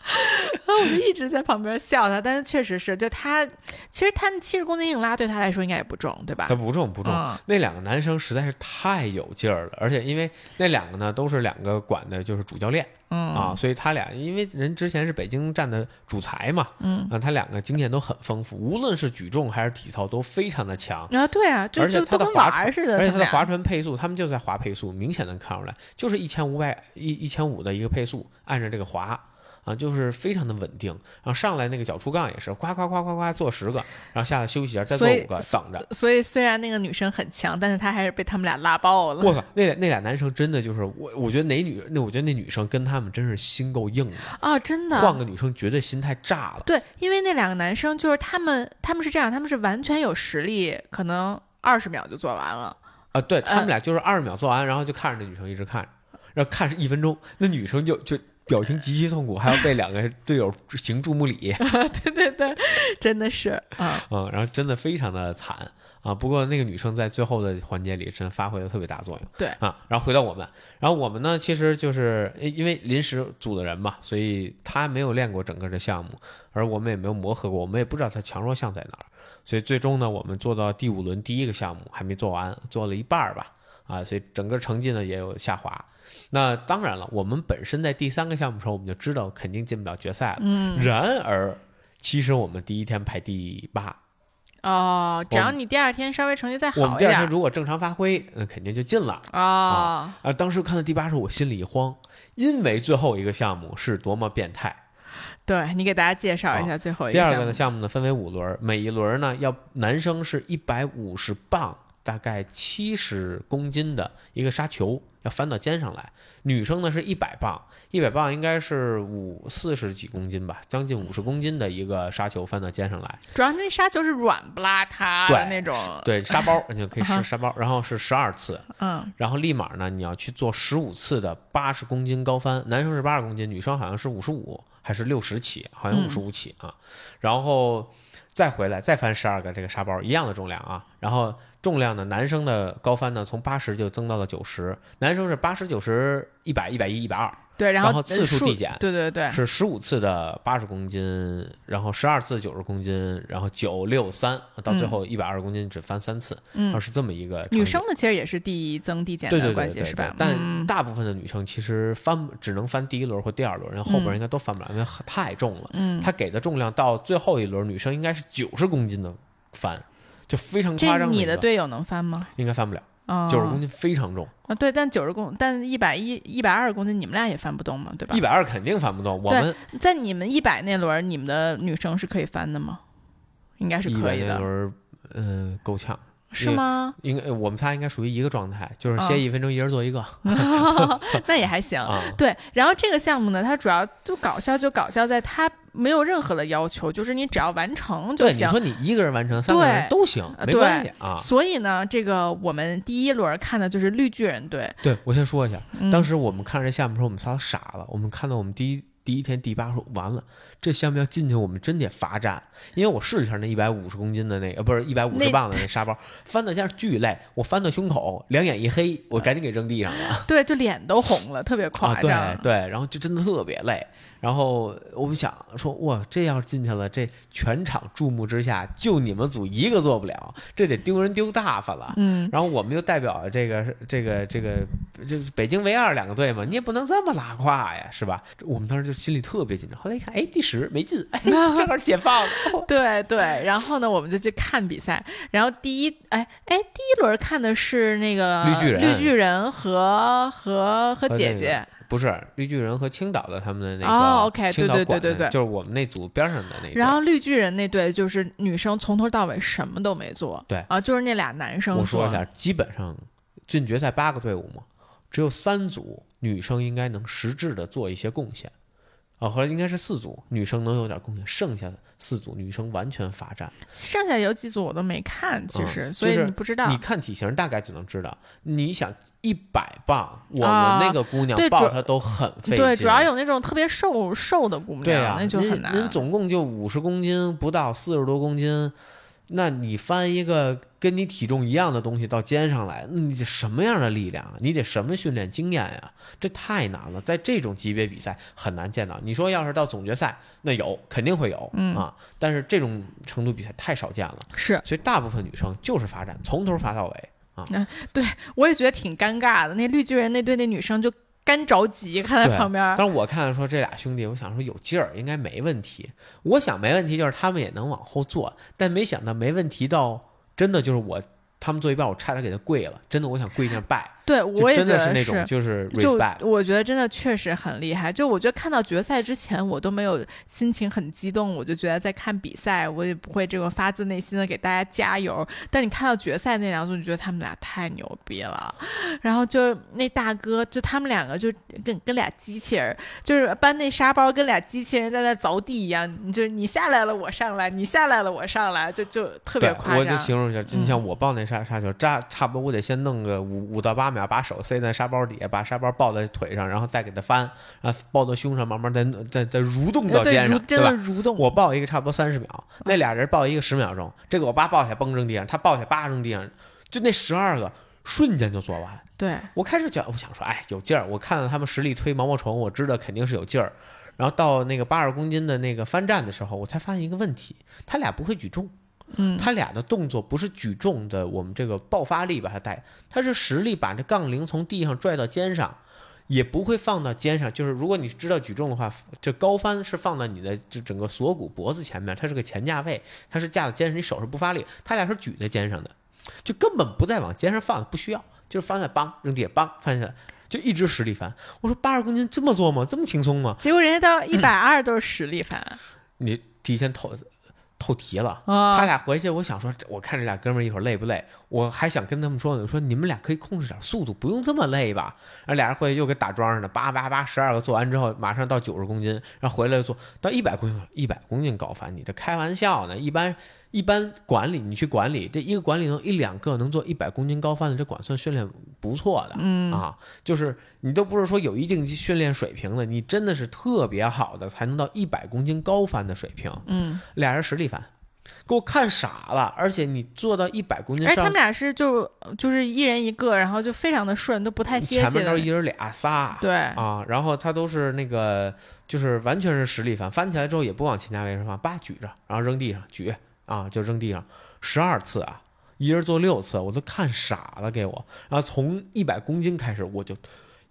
<laughs> 我就一直在旁边笑他，但是确实是，就他其实他七十公斤硬拉对他来说应该也不重，对吧他？不重不重。嗯那两个男生实在是太有劲儿了，而且因为那两个呢都是两个管的就是主教练嗯啊，所以他俩因为人之前是北京站的主裁嘛，嗯啊，他两个经验都很丰富，无论是举重还是体操都非常的强。啊，对啊，就而且就都跟他的划玩儿似的，而且他的划船配速，他们就在划配速，明显能看出来，就是一千五百一一千五的一个配速，按着这个划啊，就是非常的稳定。然后上来那个脚触杠也是，夸夸夸夸夸做十个，然后下来休息一下，再做五个，等着。所以虽然那个女生很强，但是她还是被他们俩拉爆了。我靠，那俩那俩男生真的就是我，我觉得哪女那我觉得那女生跟他们真是心够硬的，啊，真的。换个女生绝对心态炸了。对，因为那两个男生就是他们，他们是这样，他们是完全有实力，可能二十秒就做完了。啊，对他们呃俩就是二十秒做完，然后就看着那女生一直看着，然后看是一分钟，那女生就就表情极其痛苦，还要被两个队友行注目礼，<laughs> 对对对，真的是啊，嗯，然后真的非常的惨啊。不过那个女生在最后的环节里真的发挥了特别大作用。对啊，然后回到我们，然后我们呢，其实就是因因为临时组的人嘛，所以他没有练过整个的项目，而我们也没有磨合过，我们也不知道他强弱项在哪儿，所以最终呢，我们做到第五轮第一个项目还没做完，做了一半儿吧，啊，所以整个成绩呢也有下滑。那当然了，我们本身在第三个项目的时候，我们就知道肯定进不了决赛了。嗯，然而，其实我们第一天排第八，哦，只要你第二天稍微成绩再好我们第二天如果正常发挥，那肯定就进了。哦，啊，当时看到第八时候，我心里一慌，因为最后一个项目是多么变态。对你给大家介绍一下最后一第二项目个的项目呢，分为五轮，每一轮呢要男生是一百五十磅，大概七十公斤的一个沙球，要翻到肩上来；女生呢是一百磅，一百磅应该是五四十几公斤吧，将近五十公斤的一个沙球翻到肩上来。主要那沙球是软不拉塌的那种，对，沙包你就可以 <laughs> 试沙包，然后是十二次，嗯，然后立马呢，你要去做十五次的八十公斤高翻，男生是八十公斤，女生好像是五十五还是六十起，好像嗯五十五起啊。然后再回来再翻十二个这个沙包，一样的重量啊。然后重量呢，男生的高翻呢从八十就增到了九十，男生是八十、九十、一百、一百一、一百二，对，然后次数数递减对对对，是十五次的八十公斤，然后十二次九十公斤，然后九六三，到最后一百二十公斤只翻三次，嗯。啊，是这么一个女生呢其实也是递增递减的关系是吧？但嗯。大部分的女生其实翻只能翻第一轮或第二轮，然后后边应该都翻不了，因为太重了。嗯，他给的重量到最后一轮，女生应该是九十公斤的翻，就非常夸这张。你的队友能翻吗？应该翻不了，啊，九十公斤非常重，啊，对，但九十公，但一百一、一百二十公斤，你们俩也翻不动嘛，对吧一？百二肯定翻不动。我们在你们一百那轮，你们的女生是可以翻的吗？应该是可以的，那轮，嗯，够呛。是吗？应该我们仨应该属于一个状态，就是啊歇一分钟，一人做一个 <laughs> 那也还行。啊。对，然后这个项目呢，它主要就搞笑，就搞笑在它没有任何的要求，就是你只要完成就对，你。说你一个人完成，三个人都行，没关系啊。所以呢，这个我们第一轮看的就是绿巨人队。对我先说一下，嗯当时我们看这项目的时候，我们仨都傻了。我们看到我们第一第一天第八说完了，这项目要进去，我们真得罚站。因为我试了一下那一百五十公斤的那个，不是一百五十磅的那沙包，翻到肩上巨累，我翻到胸口，两眼一黑，我赶紧给扔地上了。<laughs> 对，就脸都红了，特别夸啊，张。对对，然后就真的特别累。然后我们想说，哇，这要是进去了，这全场注目之下，就你们组一个做不了，这得丢人丢大发了。嗯，然后我们又代表这个这个这个这北京唯二两个队嘛，你也不能这么拉胯呀，是吧？我们当时就心里特别紧张。后来一看，哎，第十没进，<laughs> 哎，正好解放了。对对，然后呢，我们就去看比赛。然后第一，哎哎，第一轮看的是那个绿巨人绿巨人和和和姐姐。不是绿巨人和青岛的他们的那个哦，OK，对对对对对。就是我们那组边上的那个。然后绿巨人那队就是女生从头到尾什么都没做，对。啊，就是那俩男生我说一下，基本上进决赛八个队伍嘛，只有三组女生应该能实质的做一些贡献，啊，后来应该是四组女生能有点贡献，剩下的四组女生完全罚站。剩下有几组我都没看，其实，嗯所以你不知道你。看体型大概就能知道。你想一百磅，我啊们那个姑娘抱她都很费劲。对，主要有那种特别瘦瘦的姑娘，对啊，那就很您难。您总共就五十公斤不到，四十多公斤，那你翻一个跟你体重一样的东西到肩上来，那你得什么样的力量啊？你得什么训练经验呀？这太难了，在这种级别比赛很难见到。你说要是到总决赛，那有肯定会有，嗯啊，但是这种程度比赛太少见了，是所以大部分女生就是罚站，从头罚到尾啊。对。我也觉得挺尴尬的。那绿巨人那队那女生就干着急，看在旁边。但是我看说这俩兄弟，我想说有劲儿，应该没问题。我想没问题，就是他们也能往后坐，但没想到没问题到真的就是我他们做一半，我差点给他跪了，真的我想跪下拜，对，我也觉得是那种就是就 respect。我觉得真的确实很厉害。就我觉得看到决赛之前，我都没有心情很激动，我就觉得在看比赛，我也不会这个发自内心的给大家加油。但你看到决赛那两组，你觉得他们俩太牛逼了。然后就那大哥，就他们两个就跟跟俩机器人，就是搬那沙包跟俩机器人在那凿地一样，你就是你下来了我上来，你下来了我上来，就就特别夸张，我就。形容一下，你像我抱那沙沙球，差差不多我得先弄个五五到八秒，把手塞在沙包底下，把沙包抱在腿上，然后再给它翻，然后抱到胸上，慢慢再再再蠕动到肩上，蠕真对吧？的蠕动。我抱一个差不多三十秒，那俩人抱一个十秒钟，这个我爸抱起来嘣扔地上，他抱起来叭扔地上，就那十二个瞬间就做完。对，我开始觉得，我想说，哎，有劲儿。我看到他们实力推毛毛虫，我知道肯定是有劲儿。然后到那个八十公斤的那个翻站的时候，我才发现一个问题，他俩不会举重，嗯，他俩的动作不是举重的我们这个爆发力把它带，他是实力把这杠铃从地上拽到肩上。也不会放到肩上，就是如果你知道举重的话，这高翻是放到你的这整个锁骨脖子前面，它是个前架位，它是架在肩上，你手是不发力，他俩是举在肩上的，就根本不再往肩上放，不需要，就是翻下来梆扔地下梆放下来，就一直实力翻。我说八十公斤这么做吗？这么轻松吗？结果人家到一百二都是实力翻你提前透透题了。啊他俩回去，我想说，我看这俩哥们儿一会儿累不累？我还想跟他们说呢，说你们俩可以控制点速度，不用这么累吧？然后俩人回去又给打桩上了，叭叭叭，十二个做完之后，马上到九十公斤，然后回来做到一百公斤，一百公斤搞翻，你这开玩笑呢？一般一般管理，你去管理，这一个管理能一两个能做一百公斤高翻的，这管算训练不错的。嗯啊，就是你都不是说有一定训练水平的，你真的是特别好的才能到一百公斤高翻的水平。嗯，俩人实力翻，给我看傻了。而且你做到一百公斤上而他们，俩是就就是一人一个，然后就非常的顺，都不太歇前歇的。面都是一人俩仨对，啊，然后他都是那个就是完全是实力翻，翻起来之后也不往前架位上放，叭举着，然后扔地上举啊，就扔地上十二次啊。一人做六次，我都看傻了，给我。然后从一百公斤开始，我就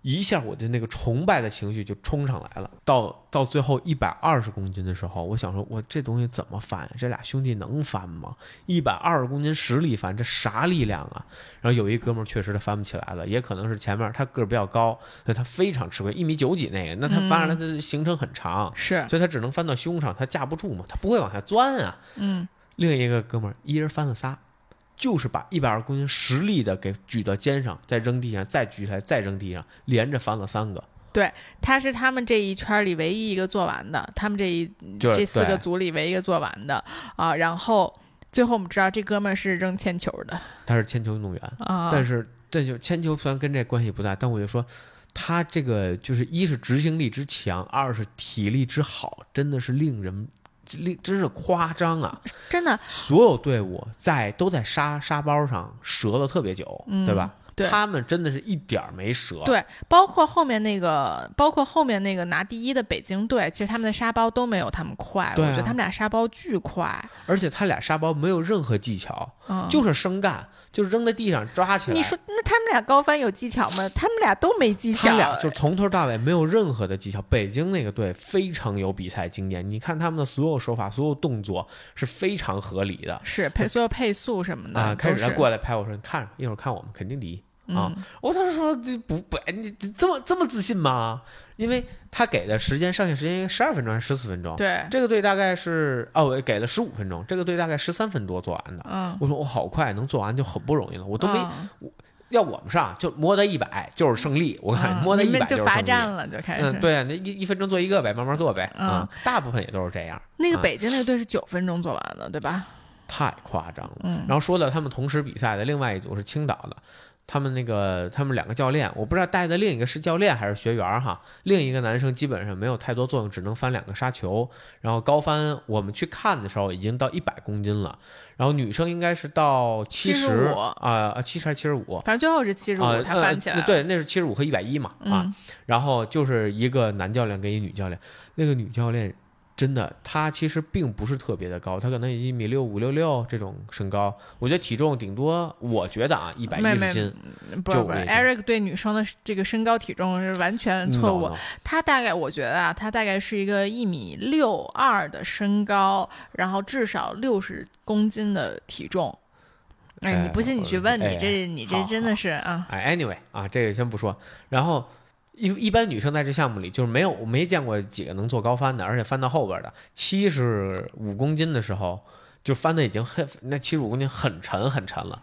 一下我的那个崇拜的情绪就冲上来了。到到最后一百二十公斤的时候，我想说，我这东西怎么翻呀？这俩兄弟能翻吗？一百二十公斤实力翻，这啥力量啊？然后有一哥们儿确实他翻不起来了，也可能是前面他个儿比较高，所以他非常吃亏，一米九几那个，那他翻上来的行程很长，是，所以他只能翻到胸上，他架不住嘛，他不会往下钻啊。嗯，另一个哥们儿一人翻了仨，就是把一百二十公斤实力的给举到肩上，再扔地上，再举起来，再扔地上，连着翻了三个。对他是他们这一圈里唯一一个做完的，他们这一这四个组里唯一一个做完的啊。然后最后我们知道这哥们儿是扔铅球的他是铅球运动员，啊，但是这就铅球虽然跟这关系不大，但我就说。他这个就是一是执行力之强，二是体力之好，真的是令人令真是夸张啊！<laughs> 真的所有队伍在都在沙沙包上折了特别久，嗯对吧？对他们真的是一点儿没折。对，包括后面那个，包括后面那个拿第一的北京队，其实他们的沙包都没有他们快，对啊我觉得他们俩沙包巨快，而且他俩沙包没有任何技巧，嗯，就是生干，就是扔在地上抓起来。你说那他们俩高翻有技巧吗？他们俩都没技巧，他俩就从头到尾没有任何的技巧。北京那个队非常有比赛经验，你看他们的所有手法、所有动作是非常合理的是配 <laughs> 所有配速什么的啊。开始他过来拍我说：“你看，一会儿看我们肯定第一。”啊嗯，我当时说这不不，你这么这么自信吗？因为他给的时间上线时间十二分钟还是十四分钟？对，这个队大概是哦，我给了十五分钟，这个队大概十三分多做完的。嗯，我说我好快，能做完就很不容易了。我都没、嗯要我们上，就摸到一百就是胜利。我看、嗯摸到一百就。罚站了，就开始。嗯，对啊，那一一分钟做一个呗，慢慢做呗。嗯啊，大部分也都是这样，那个啊北京那个队是九分钟做完的，对吧？太夸张了。嗯然后说到他们同时比赛的另外一组是青岛的，他们那个他们两个教练，我不知道带的另一个是教练还是学员哈。另一个男生基本上没有太多作用，只能翻两个沙球。然后高翻，我们去看的时候已经到一百公斤了。然后女生应该是到七十75啊，七十还是七十五？反正最后是七十啊五，他翻起来。呃对，那是七十五和一百一嘛啊。嗯然后就是一个男教练跟一女教练，那个女教练真的，他其实并不是特别的高，他可能一米六五六六这种身高，我觉得体重顶多，我觉得啊，一百一十斤，不是不是，Eric 对女生的这个身高体重是完全错误。No, no 他大概我觉得啊，他大概是一个一米六二的身高，然后至少六十公斤的体重。哎，哎你不信你去问，哎你这你这真的是啊，哎，anyway 啊，这个先不说。然后一一般女生在这项目里就是没有我没见过几个能做高翻的，而且翻到后边的七十五公斤的时候，就翻的已经很那七十五公斤很沉很沉了。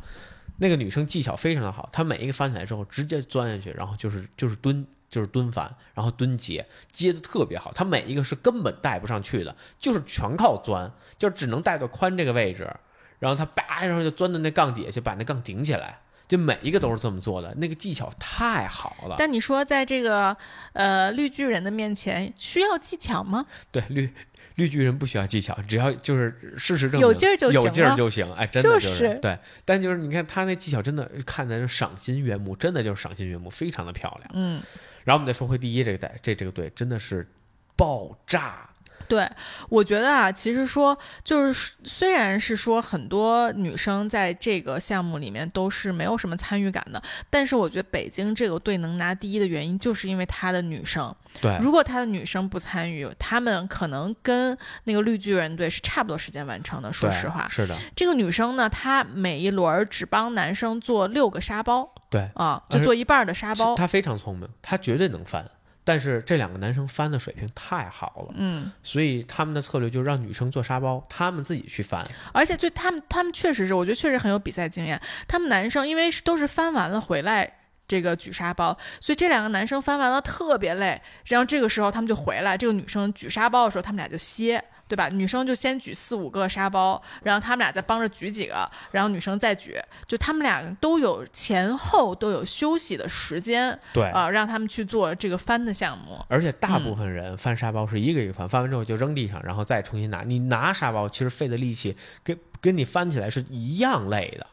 那个女生技巧非常的好，她每一个翻起来之后直接钻下去，然后就是就是蹲就是蹲翻，然后蹲接接的特别好。她每一个是根本带不上去的，就是全靠钻，就只能带到宽这个位置，然后她叭，然后就钻到那杠底下去，把那杠顶起来。就每一个都是这么做的，那个技巧太好了。但你说在这个呃绿巨人的面前需要技巧吗？对绿绿巨人不需要技巧，只要就是事实证明有劲儿就行有劲儿就行。哎，真的就是是对。但就是你看他那技巧，真的看的人赏心悦目，真的就是赏心悦目，非常的漂亮。嗯，然后我们再说回第一这个队，这这个队真的是爆炸。对，我觉得啊，其实说就是虽然是说很多女生在这个项目里面都是没有什么参与感的，但是我觉得北京这个队能拿第一的原因，就是因为她的女生。对，如果她的女生不参与，她们可能跟那个绿巨人队是差不多时间完成的。说实话，是的，这个女生呢，她每一轮只帮男生做六个沙包对，啊，就做一半儿的沙包。她非常聪明，她绝对能翻。但是这两个男生翻的水平太好了，嗯，所以他们的策略就是让女生做沙包，他们自己去翻。而且就他们，他们确实是，我觉得确实很有比赛经验。他们男生因为是都是翻完了回来这个举沙包，所以这两个男生翻完了特别累，然后这个时候他们就回来，这个女生举沙包的时候，他们俩就歇。对吧？女生就先举四五个沙包，然后他们俩再帮着举几个，然后女生再举，就他们俩都有前后都有休息的时间，对，啊、让他们去做这个翻的项目。而且大部分人翻沙包是一个一个翻，翻完之后就扔地上，然后再重新拿。你拿沙包其实费的力气跟跟你翻起来是一样累的。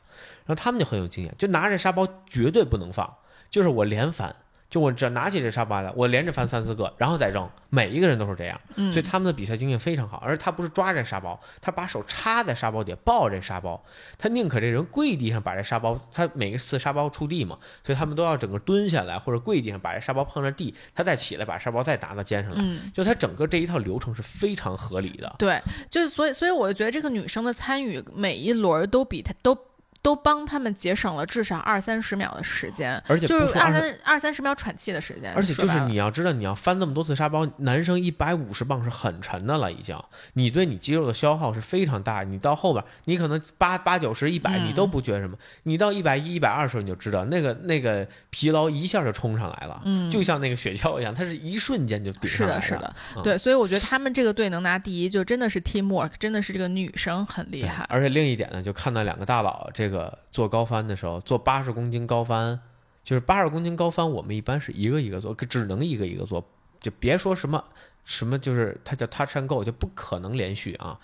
然后他们就很有经验，就拿着沙包绝对不能放，就是我连翻，就我只要拿起这沙包来，我连着翻三四个，然后再扔。每一个人都是这样，嗯所以他们的比赛经验非常好。而他不是抓着沙包，他把手插在沙包底抱着这沙包，他宁可这人跪地上把这沙包，他每一次沙包触地嘛，所以他们都要整个蹲下来或者跪地上把这沙包碰着地，他再起来把沙包再拿到肩上来。嗯，就他整个这一套流程是非常合理的。对，就是所以，所以我就觉得这个女生的参与，每一轮都比他都都帮他们节省了至少二三十秒的时间，而且就是二三二三十秒喘气的时间。而且就是你要知道，你要翻那么多次沙包，男生一百五十磅是很沉的了，已经。你对你肌肉的消耗是非常大。你到后边，你可能八八九十、一百，嗯你都不觉得什么。你到一百一、一百二的时候，你就知道那个那个疲劳一下就冲上来了，嗯，就像那个雪橇一样，它是一瞬间就顶是上来的，是的，嗯对，所以我觉得他们这个队能拿第一，就真的是 teamwork，真的是这个女生很厉害。而且另一点呢，就看到两个大佬这个做高翻的时候，做八十公斤高翻，就是八十公斤高翻，我们一般是一个一个做，只能一个一个做，就别说什么什么，就是它叫 touch and go，就不可能连续啊，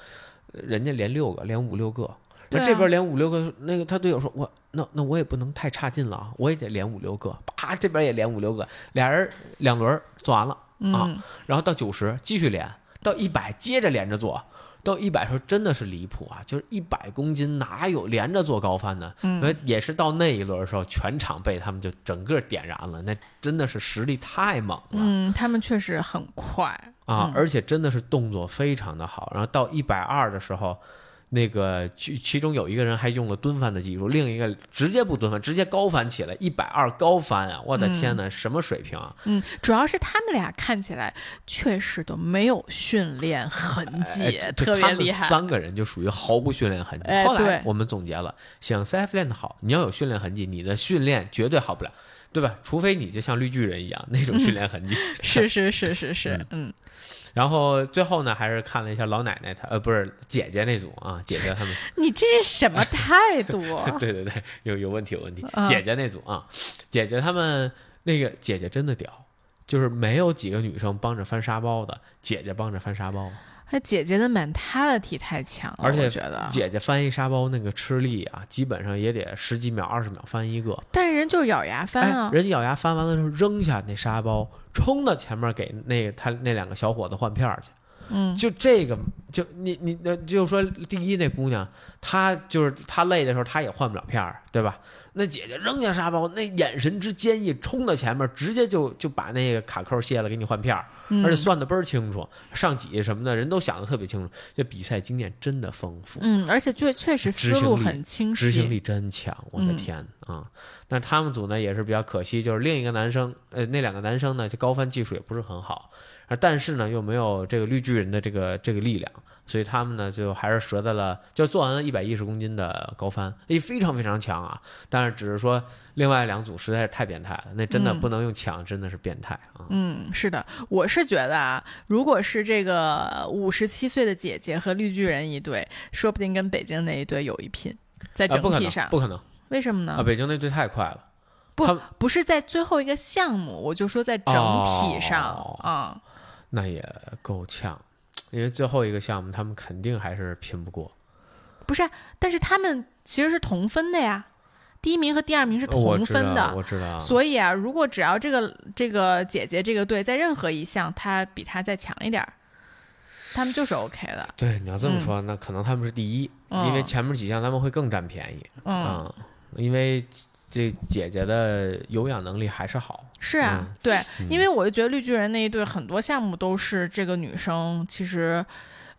人家连六个，连五六个。那这边连五六个，那个他队友说：“我那那我也不能太差劲了啊，我也得连五六个。”啪，这边也连五六个，俩人两轮做完了，啊，然后到九十继续连，到一百接着连着做，到一百时候真的是离谱啊！就是一百公斤哪有连着做高翻的？嗯那也是到那一轮的时候，全场被他们就整个点燃了，那真的是实力太猛了、嗯，他们确实很快啊嗯！而且真的是动作非常的好。然后到一百二的时候。那个其其中有一个人还用了蹲翻的技术，另一个直接不蹲翻，直接高翻起来，一百二高翻啊！我的天哪，什么水平啊！嗯，主要是他们俩看起来确实都没有训练痕迹，特别厉害。三个人就属于毫无训练痕迹。哎后来我们总结了，想 CF 练的好，你要有训练痕迹，你的训练绝对好不了，对吧？除非你就像绿巨人一样那种训练痕迹。<laughs> 是是是是是，嗯然后最后呢，还是看了一下老奶奶她呃不是姐姐那组啊，<laughs> 姐姐他们，你这是什么态度？<laughs> 对对对，有有问题有问题。啊，姐姐那组啊，姐姐他们那个姐姐真的屌，就是没有几个女生帮着翻沙包的，姐姐帮着翻沙包，哎，姐姐的 mentality 太强了，而且觉得。姐姐翻一沙包那个吃力啊，基本上也得十几秒二十秒翻一个，但是人就是咬牙翻啊哎，，人咬牙翻完了之后扔下那沙包，冲到前面给那他那两个小伙子换片儿去。嗯，就这个，就你你那，就说第一那姑娘，她就是她累的时候，她也换不了片儿，对吧？那姐姐扔下沙包，那眼神之坚毅，冲到前面，直接就就把那个卡扣卸了，给你换片儿，嗯而且算的倍儿清楚，上几什么的人都想的特别清楚。这比赛经验真的丰富，嗯，而且确确实思路很清晰，执行力真强，我的嗯天啊！那他们组呢也是比较可惜，就是另一个男生，呃，那两个男生呢，就高翻技术也不是很好，而但是呢又没有这个绿巨人的这个这个力量，所以他们呢就还是折在了，就做完了一百一十公斤的高翻，哎，非常非常强啊！但是只是说另外两组实在是太变态了，那真的嗯不能用强，真的是变态啊！嗯，是的，我是觉得啊，如果是这个五十七岁的姐姐和绿巨人一队，说不定跟北京那一队有一拼，在整体上，，不可能为什么呢？啊！北京那队太快了，不不是在最后一个项目，我就说在整体上哦啊、那也够呛，因为最后一个项目他们肯定还是拼不过。不是啊，但是他们其实是同分的呀，第一名和第二名是同分的。我知道。所以啊，如果只要这个这个姐姐这个队在任何一项，她比她再强一点儿，他们就是 OK 的。对，你要这么说，那可能他们是第一，因为嗯前面几项他们会更占便宜嗯，啊、因为这姐姐的有氧能力还是好。是啊，嗯对，嗯因为我就觉得绿巨人那一队很多项目都是这个女生其实，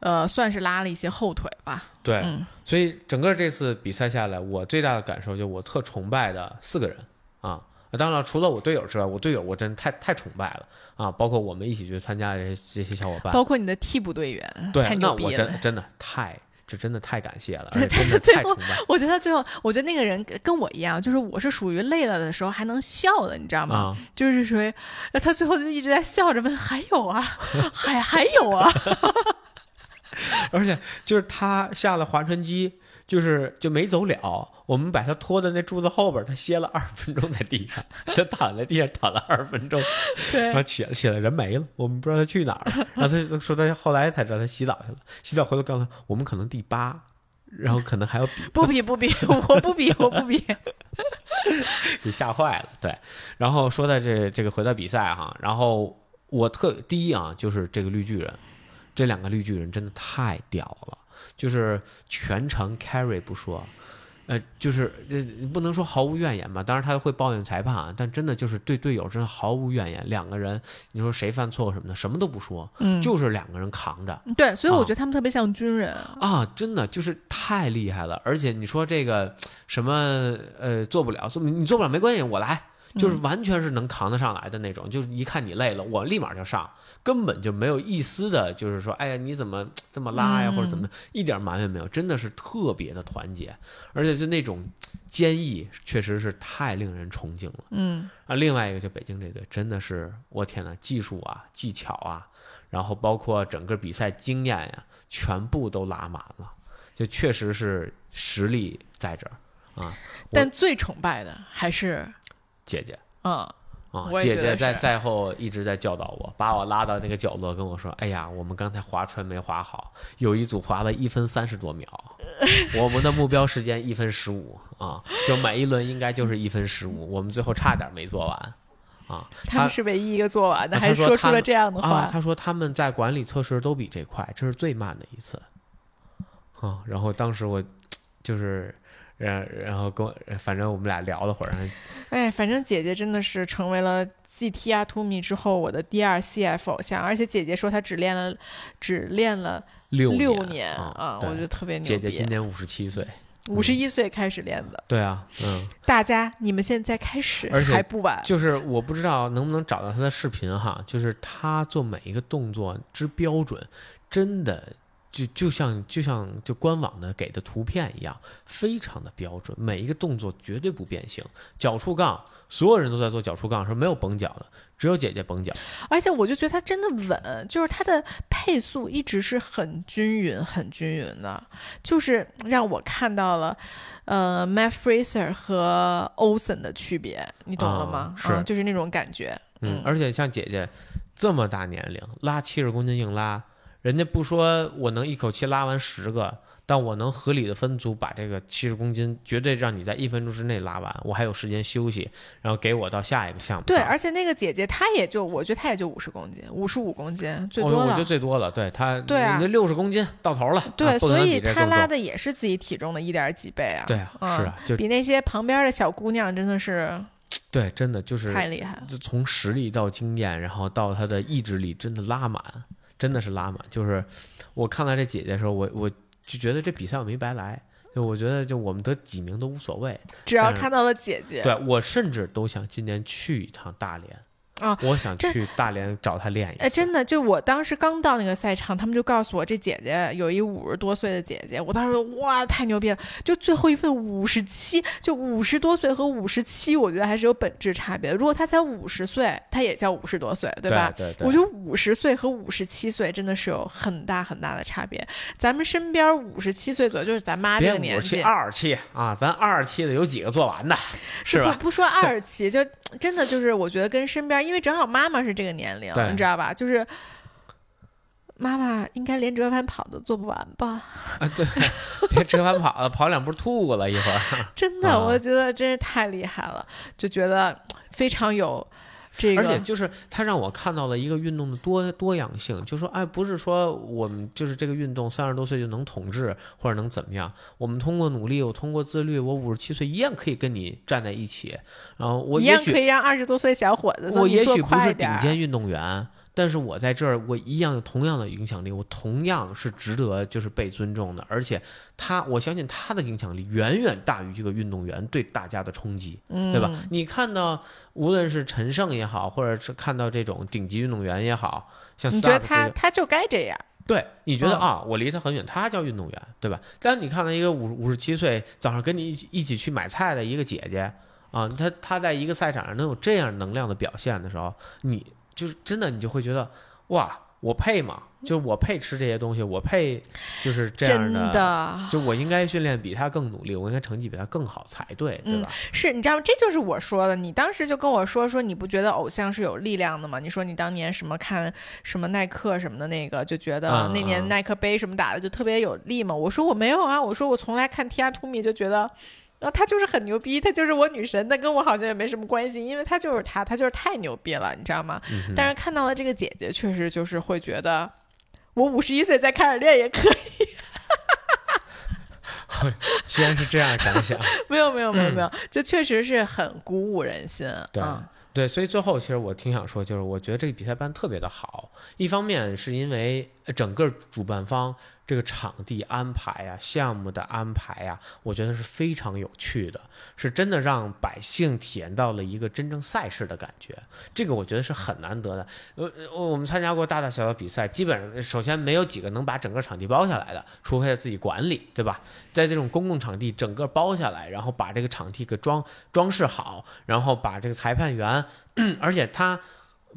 呃，算是拉了一些后腿吧。对，嗯所以整个这次比赛下来，我最大的感受就是我特崇拜的四个人啊。当然了，除了我队友之外，我队友我真太太崇拜了啊！包括我们一起去参加的这些这些小伙伴，包括你的替补队员，太对，那我牛逼了。真真的太就真的太感谢了，而且真的 <laughs> 最后太崇拜。我觉得最后，我觉得那个人跟跟我一样，就是我是属于累了的时候还能笑的，你知道吗？啊，就是属于呃他最后就一直在笑着问还有啊，还还有啊，<laughs> 而且就是他下了划船机，就是就没走了。我们把他拖在那柱子后边，他歇了二十分钟在地上，他躺在地上躺了二十分钟，然后，起来起来人没了，我们不知道他去哪儿了。<laughs> 然后他说他后来才知道他洗澡去了，洗澡回头告诉他我们可能第八，然后可能还要比，不比不比，我不比我不比，你 <laughs> 吓坏了。对，然后说到这这个回到比赛哈，然后我特第一啊就是这个绿巨人，这两个绿巨人真的太屌了，就是全程 carry 不说。呃，就是呃，不能说毫无怨言吧，当然他会抱怨裁判啊，但真的就是对队友真的毫无怨言。两个人，你说谁犯错误什么的，什么都不说，嗯，就是两个人扛着对，所以我啊觉得他们特别像军人，啊，真的就是太厉害了。而且你说这个什么呃做不了，做你做不了没关系，我来，就是嗯完全是能扛得上来的那种。就是一看你累了，我立马就上，根本就没有一丝的，就是说，哎呀你怎么这么拉呀，嗯或者怎么，一点埋怨没有，真的是特别的团结，而且就那种坚毅，确实是太令人崇敬了。嗯啊，另外一个就北京这队，真的是我天呐，技术啊、技巧啊，然后包括整个比赛经验呀、全部都拉满了，就确实是实力在这儿啊。但最崇拜的还是姐姐嗯啊姐姐在赛后一直在教导我，把我拉到那个角落跟我说：“哎呀，我们刚才划船没划好，有一组划了一分三十多秒，<laughs> 我们的目标时间一分十五啊，就每一轮应该就是一分十五，我们最后差点没做完啊。”他们是唯一一个做完的，啊还他说出了这样的啊，话。他说他们在管理测试都比这快，这是最慢的一次。啊，然后当时我就是，然然后跟我，反正我们俩聊了会儿，然后哎，反正姐姐真的是成为了继 T R To Me 之后我的第二 CF 偶像，而且姐姐说她只练了只练了六六年啊，对我觉得特别牛姐姐今。年五十七岁，五十一岁开始练的，对啊，嗯，大家你们现在开始而且还不晚。就是我不知道能不能找到她的视频哈，就是她做每一个动作之标准，真的就就像就像就官网的给的图片一样，非常的标准，每一个动作绝对不变形。脚触杠，所有人都在做脚触杠，是没有绷脚的，只有姐姐绷脚。而且我就觉得它真的稳，就是它的配速一直是很均匀、很均匀的，就是让我看到了，呃，Matt Fraser 和 Olsen 的区别，你懂了吗？啊是嗯就是那种感觉。嗯，而且像姐姐这么大年龄，拉七十公斤硬拉，人家不说我能一口气拉完十个，但我能合理的分组把这个七十公斤绝对让你在一分钟之内拉完，我还有时间休息，然后给我到下一个项目。对，而且那个姐姐她也就，我觉得她也就五十公斤，五十五公斤最多了。我我觉得最多了，对她，对六十公斤到头了，对，啊所以她拉的也是自己体重的一点几倍啊。对啊，嗯是啊，就比那些旁边的小姑娘真的是 <tsk> 对，真的就是太厉害了。就从实力到经验，然后到她的意志力，真的拉满，真的是拉满。就是我看到这姐姐的时候，我我就觉得这比赛我没白来。就我觉得，就我们得几名都无所谓。只要看到了姐姐，对我甚至都想今年去一趟大连啊我想去大连找他练一下。哎，真的，就我当时刚到那个赛场，他们就告诉我这姐姐有一五十多岁的姐姐，我当时说哇太牛逼了，就最后一份五十七，就五十多岁和五十七，我觉得还是有本质差别的。如果她才五十岁，她也叫五十多岁，对吧？对对我觉得五十岁和五十七岁真的是有很大很大的差别。咱们身边五十七岁左右，就是咱妈这个年纪五十七、，二十七啊，咱二十七的有几个做完的，是吧？不不说二十七，就真的就是我觉得跟身边，因为正好妈妈是这个年龄，你知道吧？就是妈妈应该连折返跑都做不完吧？啊，对，别折返跑了，跑两步吐了一会儿。<laughs> 真的，啊我觉得真是太厉害了，就觉得非常有这个，而且就是他让我看到了一个运动的多多样性，就说哎，不是说我们就是这个运动三十多岁就能统治或者能怎么样，我们通过努力，我通过自律，我五十七岁一样可以跟你站在一起，然后我一也许样可以让二十多岁小伙子我也许不是顶尖运动员，但是我在这儿，我一样有同样的影响力，我同样是值得就是被尊重的，而且他，我相信他的影响力远远大于这个运动员对大家的冲击，嗯，对吧？你看到无论是陈胜也好，或者是看到这种顶级运动员也好，像你觉得他他就该这样？对，你觉得嗯啊，我离他很远，他叫运动员，对吧？但你看到一个五五十七岁早上跟你一起一起去买菜的一个姐姐啊，她她在一个赛场上能有这样能量的表现的时候，你就是真的你就会觉得哇，我配吗？就是我配吃这些东西，我配就是这样真的就我应该训练比他更努力，我应该成绩比他更好才对，对吧？是你知道吗？这就是我说的。你当时就跟我说说，你不觉得偶像是有力量的吗？你说你当年什么看什么耐克什么的那个，就觉得嗯那年嗯耐克杯什么打的就特别有力吗？我说我没有啊，我说我从来看 Tumi 就觉得。然后她就是很牛逼，她就是我女神，但跟我好像也没什么关系，因为她就是她，她就是太牛逼了，你知道吗？嗯但是看到了这个姐姐，确实就是会觉得，我五十一岁再开始练也可以。<laughs> 居然是这样感想，<laughs> 没有没有没有没有，就确实是很鼓舞人心。对嗯对，所以最后其实我挺想说，就是我觉得这个比赛办特别的好。一方面是因为呃整个主办方这个场地安排呀、项目的安排呀，我觉得是非常有趣的，是真的让百姓体验到了一个真正赛事的感觉。这个我觉得是很难得的。呃，呃我们参加过大大小小比赛，基本上首先没有几个能把整个场地包下来的，除非自己管理，对吧？在这种公共场地整个包下来，然后把这个场地给装装饰好，然后把这个裁判员，<clears throat> 而且他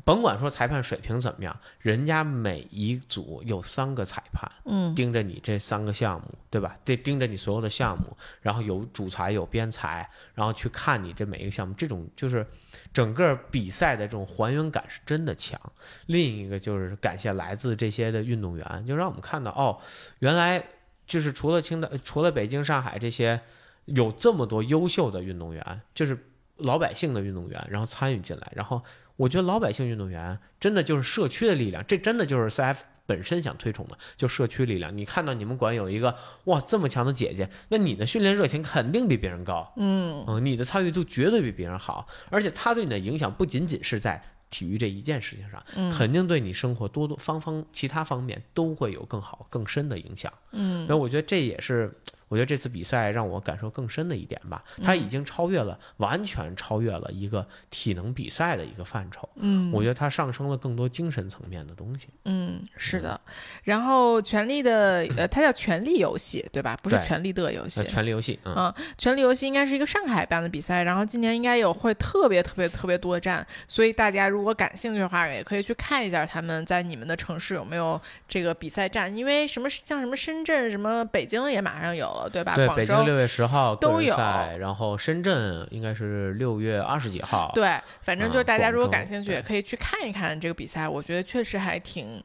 甭管说裁判水平怎么样，人家每一组有三个裁判嗯盯着你这三个项目，对吧？得盯着你所有的项目，然后有主裁有编裁，然后去看你这每一个项目，这种就是整个比赛的这种还原感是真的强。另一个就是感谢来自这些的运动员，就让我们看到哦，原来就是除了青岛、除了北京、上海这些有这么多优秀的运动员，就是老百姓的运动员，然后参与进来，然后我觉得老百姓运动员真的就是社区的力量，这真的就是 CF 本身想推崇的，就社区力量。你看到你们馆有一个哇这么强的姐姐，那你的训练热情肯定比别人高，嗯嗯，你的参与度绝对比别人好，而且他对你的影响不仅仅是在体育这一件事情上，嗯肯定对你生活多多方方其他方面都会有更好更深的影响。嗯然后我觉得这也是我觉得这次比赛让我感受更深的一点吧，它已经超越了，完全超越了一个体能比赛的一个范畴。嗯，我觉得它上升了更多精神层面的东西。嗯，是的。然后权力的呃，它叫权力游戏，对吧？不是权力的游戏呃，。权力游戏，嗯，嗯，权力游戏应该是一个上海办的比赛，然后今年应该有会特别特别特别多站，所以大家如果感兴趣的话，也可以去看一下他们在你们的城市有没有这个比赛站，因为什么像什么深圳、什么北京也马上有了，对吧？对，北京六月十号都有赛，然后深圳应该是六月二十几号。对，反正就是嗯大家如果感兴趣，也可以去看一看这个比赛，我觉得确实还挺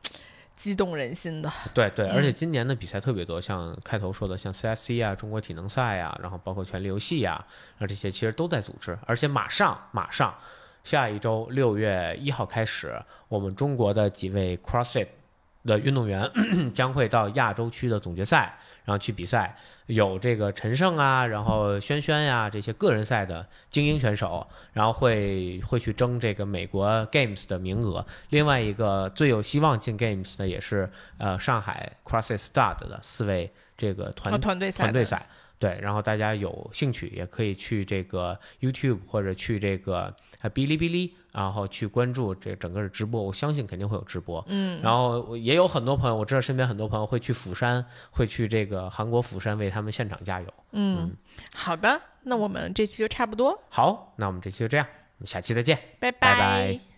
激动人心的。对对，而且嗯今年的比赛特别多，像开头说的，像 CFC 啊、中国体能赛啊，然后包括权力游戏呀、啊，这些其实都在组织，而且马上马上下一周六月一号开始，我们中国的几位 CrossFit 的运动员 <coughs> 将会到亚洲区的总决赛，然后去比赛，有这个陈胜啊，然后轩轩呀、这些个人赛的精英选手，然后会会去争这个美国 Games 的名额。另外一个最有希望进 Games 的也是呃上海 CrossFit Stud 的四位这个团哦，团队赛，团队，赛。对，然后大家有兴趣也可以去这个 YouTube 或者去这个呃哔哩哔哩，然后去关注这整个的直播。我相信肯定会有直播。嗯，然后也有很多朋友，我知道身边很多朋友会去釜山，会去这个韩国釜山为他们现场加油。嗯，好的，那我们这期就差不多，好，那我们这期就这样，我们下期再见。拜拜拜